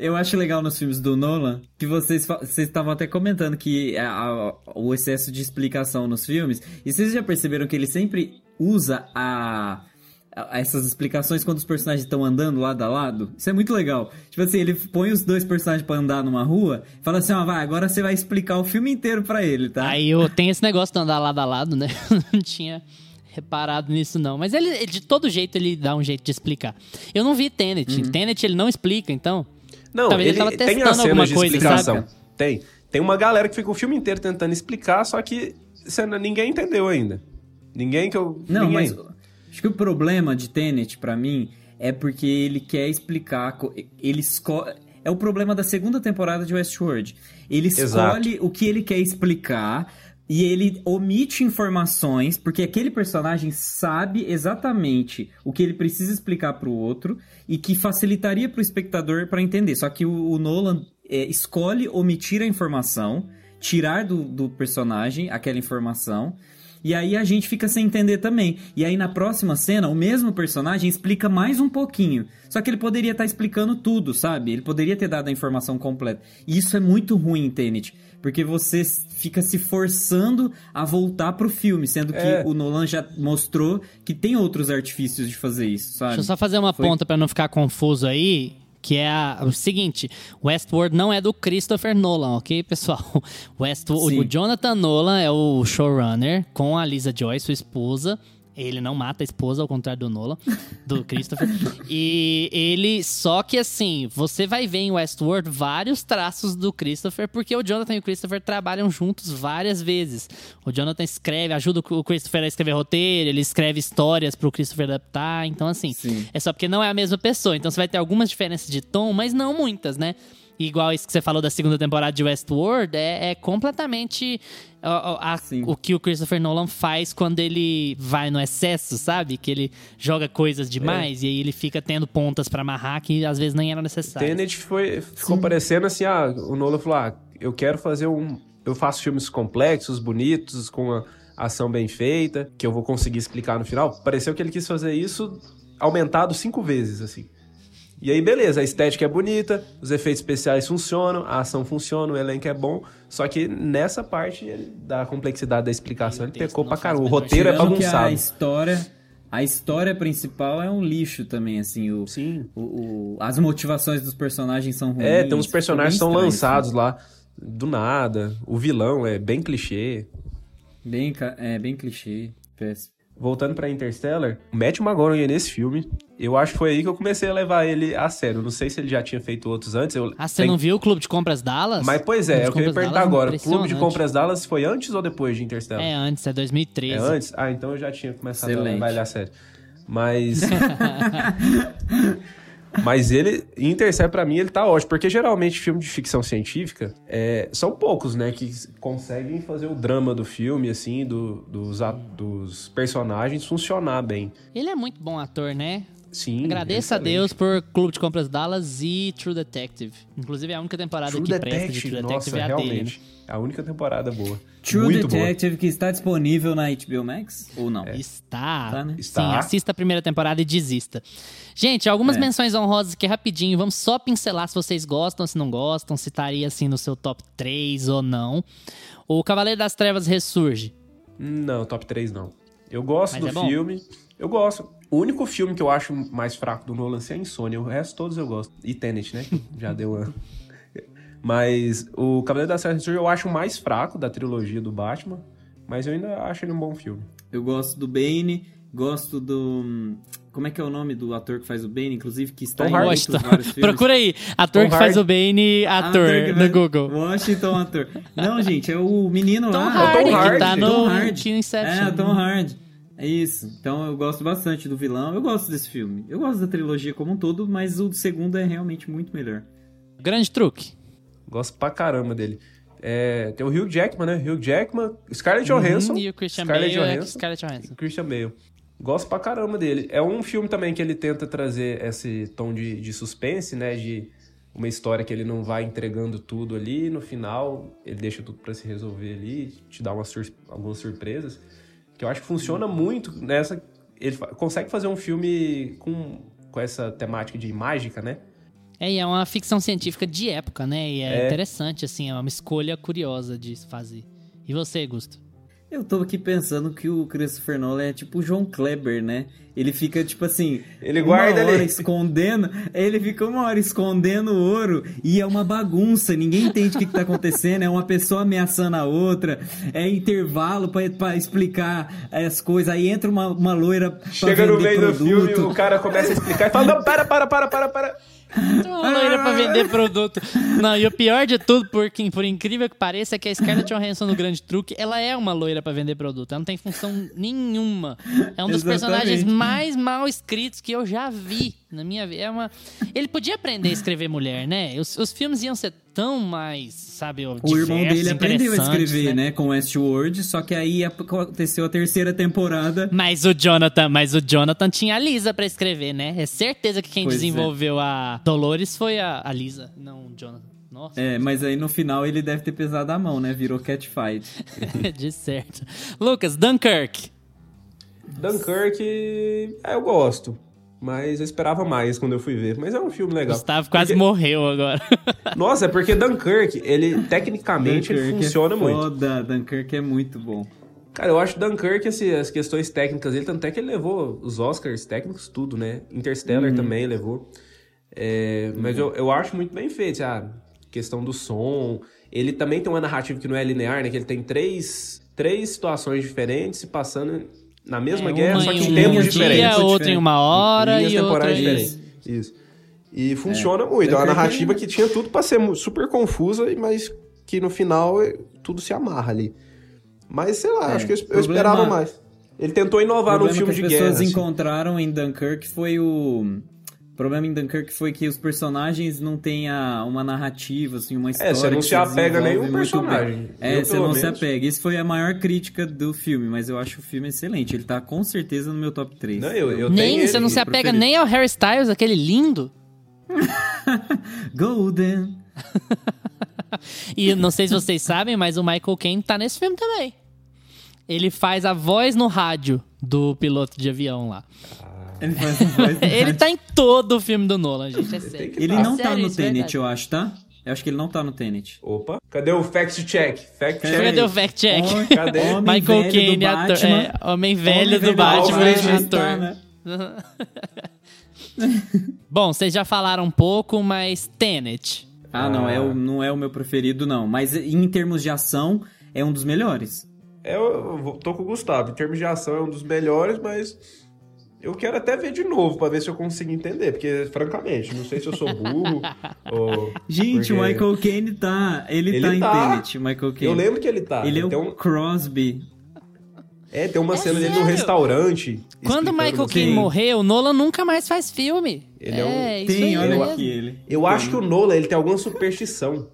Eu acho legal nos filmes do Nolan que vocês vocês estavam até comentando que a- a- o excesso de explicação nos filmes. E vocês já perceberam que ele sempre usa a, essas explicações quando os personagens estão andando lado a lado? Isso é muito legal. Tipo assim, ele põe os dois personagens pra andar numa rua e fala assim: ó, vai, agora você vai explicar o filme inteiro pra ele, tá? Aí eu tenho esse negócio de andar lado a lado, né? Eu não tinha reparado nisso, não. Mas ele, ele, de todo jeito, ele dá um jeito de explicar. Eu não vi Tenet. Uhum. Tenet, ele não explica, então. Não, Talvez ele ele, tava tem as cenas alguma de coisa, explicação. sabe? Tem. Tem uma galera que fica o filme inteiro tentando explicar, só que ninguém entendeu ainda. Ninguém que eu. Não, ninguém. mas acho que o problema de Tenet, pra mim, é porque ele quer explicar. Ele escolhe. É o problema da segunda temporada de Westworld. Ele Exato. escolhe o que ele quer explicar e ele omite informações, porque aquele personagem sabe exatamente o que ele precisa explicar pro outro e que facilitaria pro espectador pra entender. Só que o, o Nolan é, escolhe omitir a informação, tirar do, do personagem aquela informação. E aí a gente fica sem entender também. E aí na próxima cena, o mesmo personagem explica mais um pouquinho. Só que ele poderia estar explicando tudo, sabe? Ele poderia ter dado a informação completa. E isso é muito ruim em Tenet. Porque você fica se forçando a voltar pro filme, sendo que É. o Nolan já mostrou que tem outros artifícios de fazer isso, sabe? Deixa eu só fazer uma Foi- ponta pra não ficar confuso aí. Que é a- o seguinte: Westworld não é do Christopher Nolan, ok, pessoal? Westworld, Sim. o Jonathan Nolan é o showrunner com a Lisa Joy, sua esposa. Ele não mata a esposa, ao contrário do Nolan, do Christopher. E ele. Só que assim, você vai ver em Westworld vários traços do Christopher, porque o Jonathan e o Christopher trabalham juntos várias vezes. O Jonathan escreve, ajuda o Christopher a escrever roteiro, ele escreve histórias pro Christopher adaptar. Então, assim, Sim. é só porque não é a mesma pessoa. Então você vai ter algumas diferenças de tom, mas não muitas, né? Igual isso que você falou da segunda temporada de Westworld, é, é completamente a- Sim. o que o Christopher Nolan faz quando ele vai no excesso, sabe? Que ele joga coisas demais e aí ele fica tendo pontas pra amarrar que às vezes nem era necessário. Tenet foi, ficou parecendo assim, ah, o Nolan falou, ah, eu quero fazer um... Eu faço filmes complexos, bonitos, com a ação bem feita, que eu vou conseguir explicar no final. Pareceu que ele quis fazer isso aumentado cinco vezes, assim. E aí, beleza, a estética é bonita, os efeitos especiais funcionam, a ação funciona, o elenco é bom, só que nessa parte da complexidade da explicação ele pecou pra caramba. O roteiro é que a bagunçado. história, a história principal é um lixo também, assim. O, Sim. o- o- as motivações dos personagens são ruins. É, tem uns personagens que são estranho, lançados lá do nada. O vilão é bem clichê. assim. Bem, é, bem clichê. Péssimo. Voltando pra Interstellar, o Matt McGonaghy nesse filme, eu acho que foi aí que eu comecei a levar ele a sério. Não sei se ele já tinha feito outros antes. Eu, Ah, você tem- não viu o Clube de Compras Dallas? Mas, pois é, eu queria perguntar Dallas é agora. Clube de. Compras Dallas foi antes ou depois de Interstellar? É antes, é 2013. É antes? Ah, então eu já tinha começado a Excelente. levar ele a sério. Mas. Mas ele, Interstellar pra mim, ele tá ótimo. Porque geralmente filme de ficção científica é, são poucos, né? Que conseguem fazer o drama do filme, assim, do- dos, a- dos personagens funcionar bem. Ele é muito bom ator, né? Sim. Agradeça a. Deus por Clube de Compras Dallas e True Detective. Inclusive, é a única temporada True que presta de Detective, True nossa, Detective é a dele. né? realmente. A única temporada boa. True Muito boa. Detective que está disponível na HBO Max? Ou não? Está. Tá, né? Está. Sim, assista a primeira temporada e desista. Gente, algumas É. menções honrosas aqui rapidinho. Vamos só pincelar se vocês gostam, se não gostam, se estaria assim no seu top 3 ou não. O Cavaleiro das Trevas ressurge. Não, top 3 não. Eu gosto Mas do é filme. Eu gosto. O único filme que eu acho mais fraco do Nolan é Insônia. O resto todos eu gosto. E Tenet, né? que Já deu uma. Mas o Cavaleiro da Serra Ressurge eu acho o mais fraco da trilogia do Batman, mas eu ainda acho ele um bom filme. Eu gosto do Bane, gosto do. Como é que é o nome do ator que faz o Bane, inclusive, que está Tom em Washington. vários filmes? Procura aí. Ator Tom que faz Hardy. o Bane, ator, que no Google. Washington, ator. Não, gente, é o menino Tom lá. Hardy, que Hardy. tá Tom no Hardy. que Inception. É, Tom Hardy. É isso. Então eu gosto bastante do vilão. Eu gosto desse filme. Eu gosto da trilogia como um todo, mas o segundo é realmente muito melhor. Grande truque. Gosto pra caramba dele. É, tem o Hugh Jackman, né? Hugh Jackman, Scarlett Johansson. Uhum, e o Christian Scarlett Bale é Johansson Scarlett e Johansson. Christian Bale. Gosto pra caramba dele. É um filme também que ele tenta trazer esse tom de, de suspense, né? De uma história que ele não vai entregando tudo ali. No final, ele deixa tudo pra se resolver ali, te dá sur- algumas surpresas. Que eu acho que funciona muito nessa. Ele consegue fazer um filme com, com essa temática de mágica, né? É, e é uma ficção científica de época, né? E é, É. interessante, assim, é uma escolha curiosa de se fazer. E você, Gusto? Eu tô aqui pensando que o Christopher Nolan é tipo o João Kleber, né? Ele fica, tipo assim, Ele uma guarda hora ali. escondendo, ele fica uma hora escondendo o ouro e é uma bagunça, ninguém entende o que, que tá acontecendo, é uma pessoa ameaçando a outra, é intervalo pra, pra explicar as coisas, aí entra uma, uma loira pra Chega no meio do produto. filme, o cara começa a explicar e fala: Não, para, para, para, para, para. Uma loira pra vender produto. Não, e o pior de tudo, porque, por incrível que pareça, é que a Scarlett Johansson no Grande Truque, ela é uma loira pra vender produto. Ela não tem função nenhuma. É um dos Exatamente. personagens mais mal escritos que eu já vi na minha vida. É uma... Ele podia aprender a escrever mulher, né? Os, os filmes iam ser tão mais, sabe, O irmão diversos, dele aprendeu a interessantes, escrever, né? com Westworld, só que aí aconteceu a terceira temporada. Mas o Jonathan, mas o Jonathan tinha a Lisa pra escrever, né? É certeza que quem Pois é. desenvolveu a Dolores foi a, a Lisa, não o Jonathan. Nossa, É, mas aí no final ele deve ter pesado a mão, né? Virou catfight. de certo. Lucas, Dunkirk. Dunkirk, é, eu gosto. Mas eu esperava mais quando eu fui ver. Mas é um filme legal. Gustavo quase Porque- morreu agora. Nossa, é porque Dunkirk, ele tecnicamente ele Dunkirk funciona é muito. foda, Dunkirk é muito bom. Cara, eu acho Dunkirk, assim, as questões técnicas dele, tanto é que ele levou os Oscars técnicos, tudo, né? Interstellar também levou. É, mas eu, eu acho muito bem feito, a questão do som. Ele também tem uma narrativa que não é linear, né? Que ele tem três, três situações diferentes se passando na mesma É, guerra, só que em em um tempos dia, diferentes. outra em uma hora linhas e outra em... diferentes. Isso. E funciona muito. É uma narrativa é- que tinha tudo pra ser super confusa, mas que no final eh, tudo se amarra ali. Mas sei lá, É, acho que eu, eu esperava mais. Ele tentou inovar no filme que de as guerra. pessoas assim. encontraram em Dunkirk foi o... O problema em Dunkirk foi que os personagens não têm a- uma narrativa, assim, uma história. É, você não que se apega nenhum personagem. É, Eu, você não se menos. apega. Isso foi a maior crítica do filme, mas eu acho o filme excelente. Ele tá com certeza no meu top 3. Não, eu, eu Nem, tenho você ele não se apega preferido. nem ao Harry Styles, aquele lindo. Golden. E não sei se vocês sabem, mas o Michael Caine tá nesse filme também. Ele faz a voz no rádio do piloto de avião lá. Ele faz voz Ele tá em todo o filme do Nolan, gente. É sério. Ele não tá sério no Tenet, eu acho, tá? Eu acho que ele não tá no Tenet. Opa, cadê o fact check? Fact check. Cadê o fact check? Homem- Cadê? Homem Michael velho Caine, do ator. É, homem velho Homem do Batman, Batman, ator. tá, né? Bom, vocês já falaram um pouco, mas Tenet. Ah, não, é o, não é o meu preferido, não. Mas em termos de ação, é um dos melhores. É, Eu, tô com o Gustavo. Em termos de ação é um dos melhores, mas eu quero até ver de novo pra ver se eu consigo entender. Porque, francamente, não sei se eu sou burro ou. Gente, o Michael Caine tá. Ele, Ele tá em tá. Tenet, o Michael Caine. Eu lembro que ele tá. Ele é tem o um, Crosby. é, tem uma É cena dele no restaurante. Quando o Michael assim. Caine morreu, o Nolan nunca mais faz filme. Ele é um- isso Tem, olha aqui ele. Eu acho que o Nolan ele tem alguma superstição.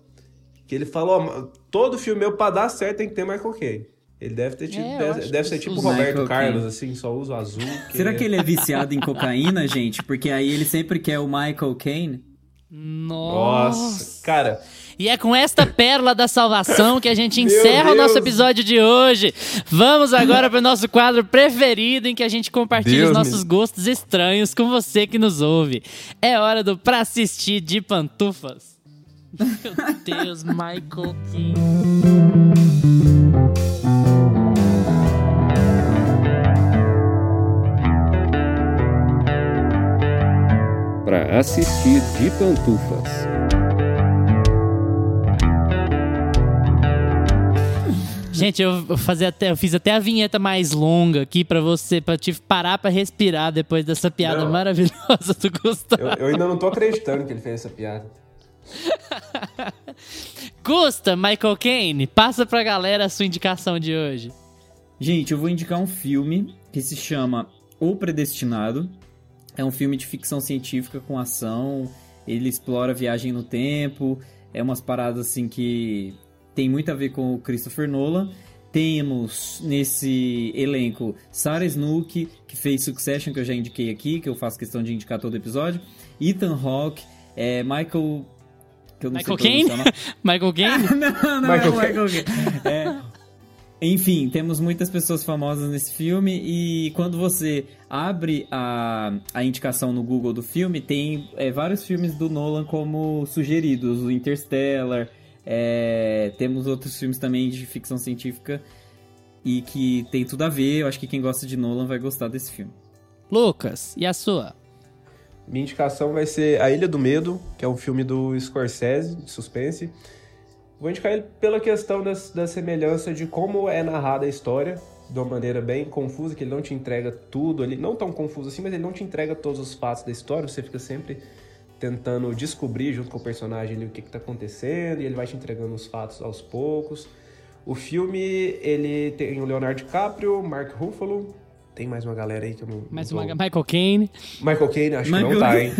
Que ele falou, ó, todo filme meu pra dar certo tem que ter Michael Caine. Ele deve ter tido, É, deve, que ser tipo o Roberto Michael Carlos, assim, só usa o azul. Será que ele é viciado em cocaína, gente? Porque aí ele sempre quer o Michael Caine. Nossa. Nossa, cara, E é com esta pérola da salvação que a gente encerra o nosso episódio de hoje. Vamos agora para o nosso quadro preferido, em que a gente compartilha Deus os me- nossos gostos estranhos com você que nos ouve. É hora do Pra Assistir de Pantufas. Meu Deus, Michael King. assistir de pantufas. Gente, eu, fazer até, eu fiz até a vinheta mais longa aqui para você, para te parar para respirar depois dessa piada não. maravilhosa do Gustavo. Eu, eu ainda não tô acreditando que ele fez essa piada. Gusta, Michael Caine, passa pra galera a sua indicação de hoje. Gente, eu vou indicar um filme que se chama O Predestinado, é um filme de ficção científica com ação. Ele explora viagem no tempo. É umas paradas assim que tem muito a ver com o Christopher Nolan. Temos nesse elenco Sarah Snook, que fez Succession, que eu já indiquei aqui, que eu faço questão de indicar todo episódio. Ethan Hawke, é, Michael. Que eu não Michael Caine? Michael Caine? não, não Michael é o Michael Caine. É, enfim, temos muitas pessoas famosas nesse filme e quando você abre a, a indicação no Google do filme, tem é, vários filmes do Nolan como sugeridos, o Interstellar, é, temos outros filmes também de ficção científica e que tem tudo a ver, eu acho que quem gosta de Nolan vai gostar desse filme. Lucas, e a sua? Minha indicação vai ser A Ilha do Medo, que é um filme do Scorsese, de suspense. Vou indicar ele pela questão das, da semelhança de como é narrada a história, de uma maneira bem confusa, que ele não te entrega tudo ali, não tão confuso assim, mas ele não te entrega todos os fatos da história, você fica sempre tentando descobrir junto com o personagem ali o que está acontecendo, e ele vai te entregando os fatos aos poucos. O filme, ele tem o Leonardo DiCaprio, Mark Ruffalo, tem mais uma galera aí que eu não... Mais não uma, tô- Michael Caine. Michael Caine, acho que Michael não tá, hein?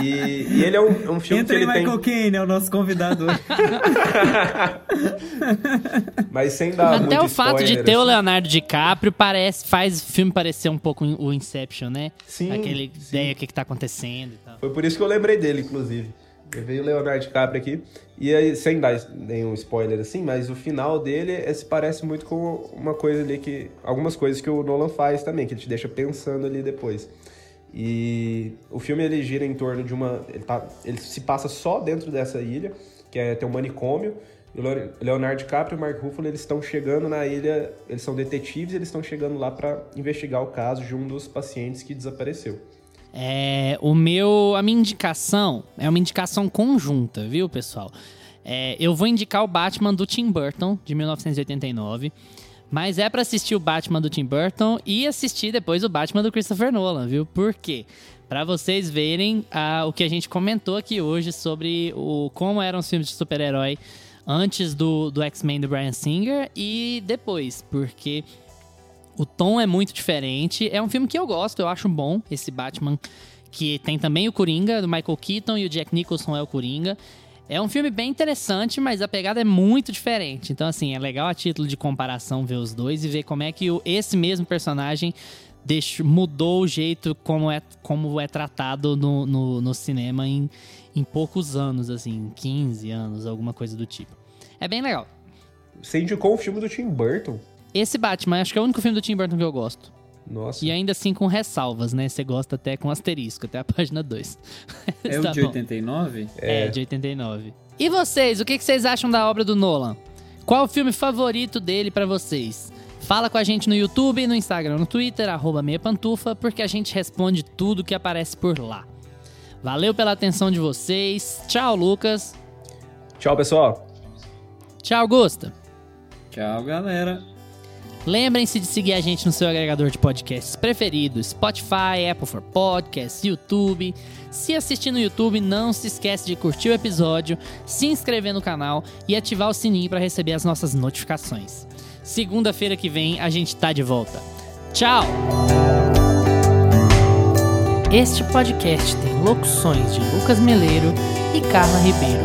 e, e ele é um, um filme Entra que aí, ele tem... Michael Caine, é o nosso convidado hoje. Mas sem dar Até muito o fato de ter o assim. Leonardo DiCaprio parece, faz o filme parecer um pouco o Inception, né? Sim, Aquele sim. ideia, o que, que tá acontecendo e tal. Foi por isso que eu lembrei dele, inclusive. Veio o Leonardo DiCaprio aqui. E aí, sem dar nenhum spoiler assim, mas o final dele é, se parece muito com uma coisa ali que. Algumas coisas que o Nolan faz também, que ele te deixa pensando ali depois. E o filme ele gira em torno de uma. Ele, tá, ele se passa só dentro dessa ilha, que é tem um manicômio. E Leonardo DiCaprio e Mark Ruffalo eles estão chegando na ilha, eles são detetives, eles estão chegando lá para investigar o caso de um dos pacientes que desapareceu. É, o meu, a minha indicação é uma indicação conjunta, viu, pessoal? É, eu vou indicar o Batman do Tim Burton, de 1989. Mas é pra assistir o Batman do Tim Burton e assistir depois o Batman do Christopher Nolan, viu? Por quê? Pra vocês verem ah, o que a gente comentou aqui hoje sobre o, como eram os filmes de super-herói antes do, do X-Men do Brian Singer e depois, porque o tom é muito diferente. É um filme que eu gosto, eu acho bom, esse Batman, que tem também o Coringa, do Michael Keaton, e o Jack Nicholson é o Coringa. É um filme bem interessante, mas a pegada é muito diferente. Então, assim, é legal a título de comparação ver os dois e ver como é que o- esse mesmo personagem deixou- mudou o jeito como é, como é tratado no, no, no cinema em, em poucos anos, assim, 15 anos, alguma coisa do tipo. É bem legal. Você indicou um filme do Tim Burton? Esse Batman, acho que é o único filme do Tim Burton que eu gosto. Nossa. E ainda assim com ressalvas, né? Você gosta até com asterisco, até a página 2. É o Tá de bom. 89? É, de 89. E vocês, o que que vocês acham da obra do Nolan? Qual o filme favorito dele pra vocês? Fala com a gente no YouTube, no Instagram, no Twitter, arroba meia pantufa, porque a gente responde tudo que aparece por lá. Valeu pela atenção de vocês. Tchau, Lucas. Tchau, pessoal. Tchau, Gusta. Tchau, galera. Lembrem-se de seguir a gente no seu agregador de podcasts preferido, Spotify, Apple for Podcasts, YouTube. Se assistir no YouTube, não se esquece de curtir o episódio, se inscrever no canal e ativar o sininho para receber as nossas notificações. Segunda-feira que vem a gente tá de volta. Tchau! Este podcast tem locuções de Lucas Meleiro e Carla Ribeiro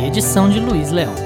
e edição de Luiz Leão.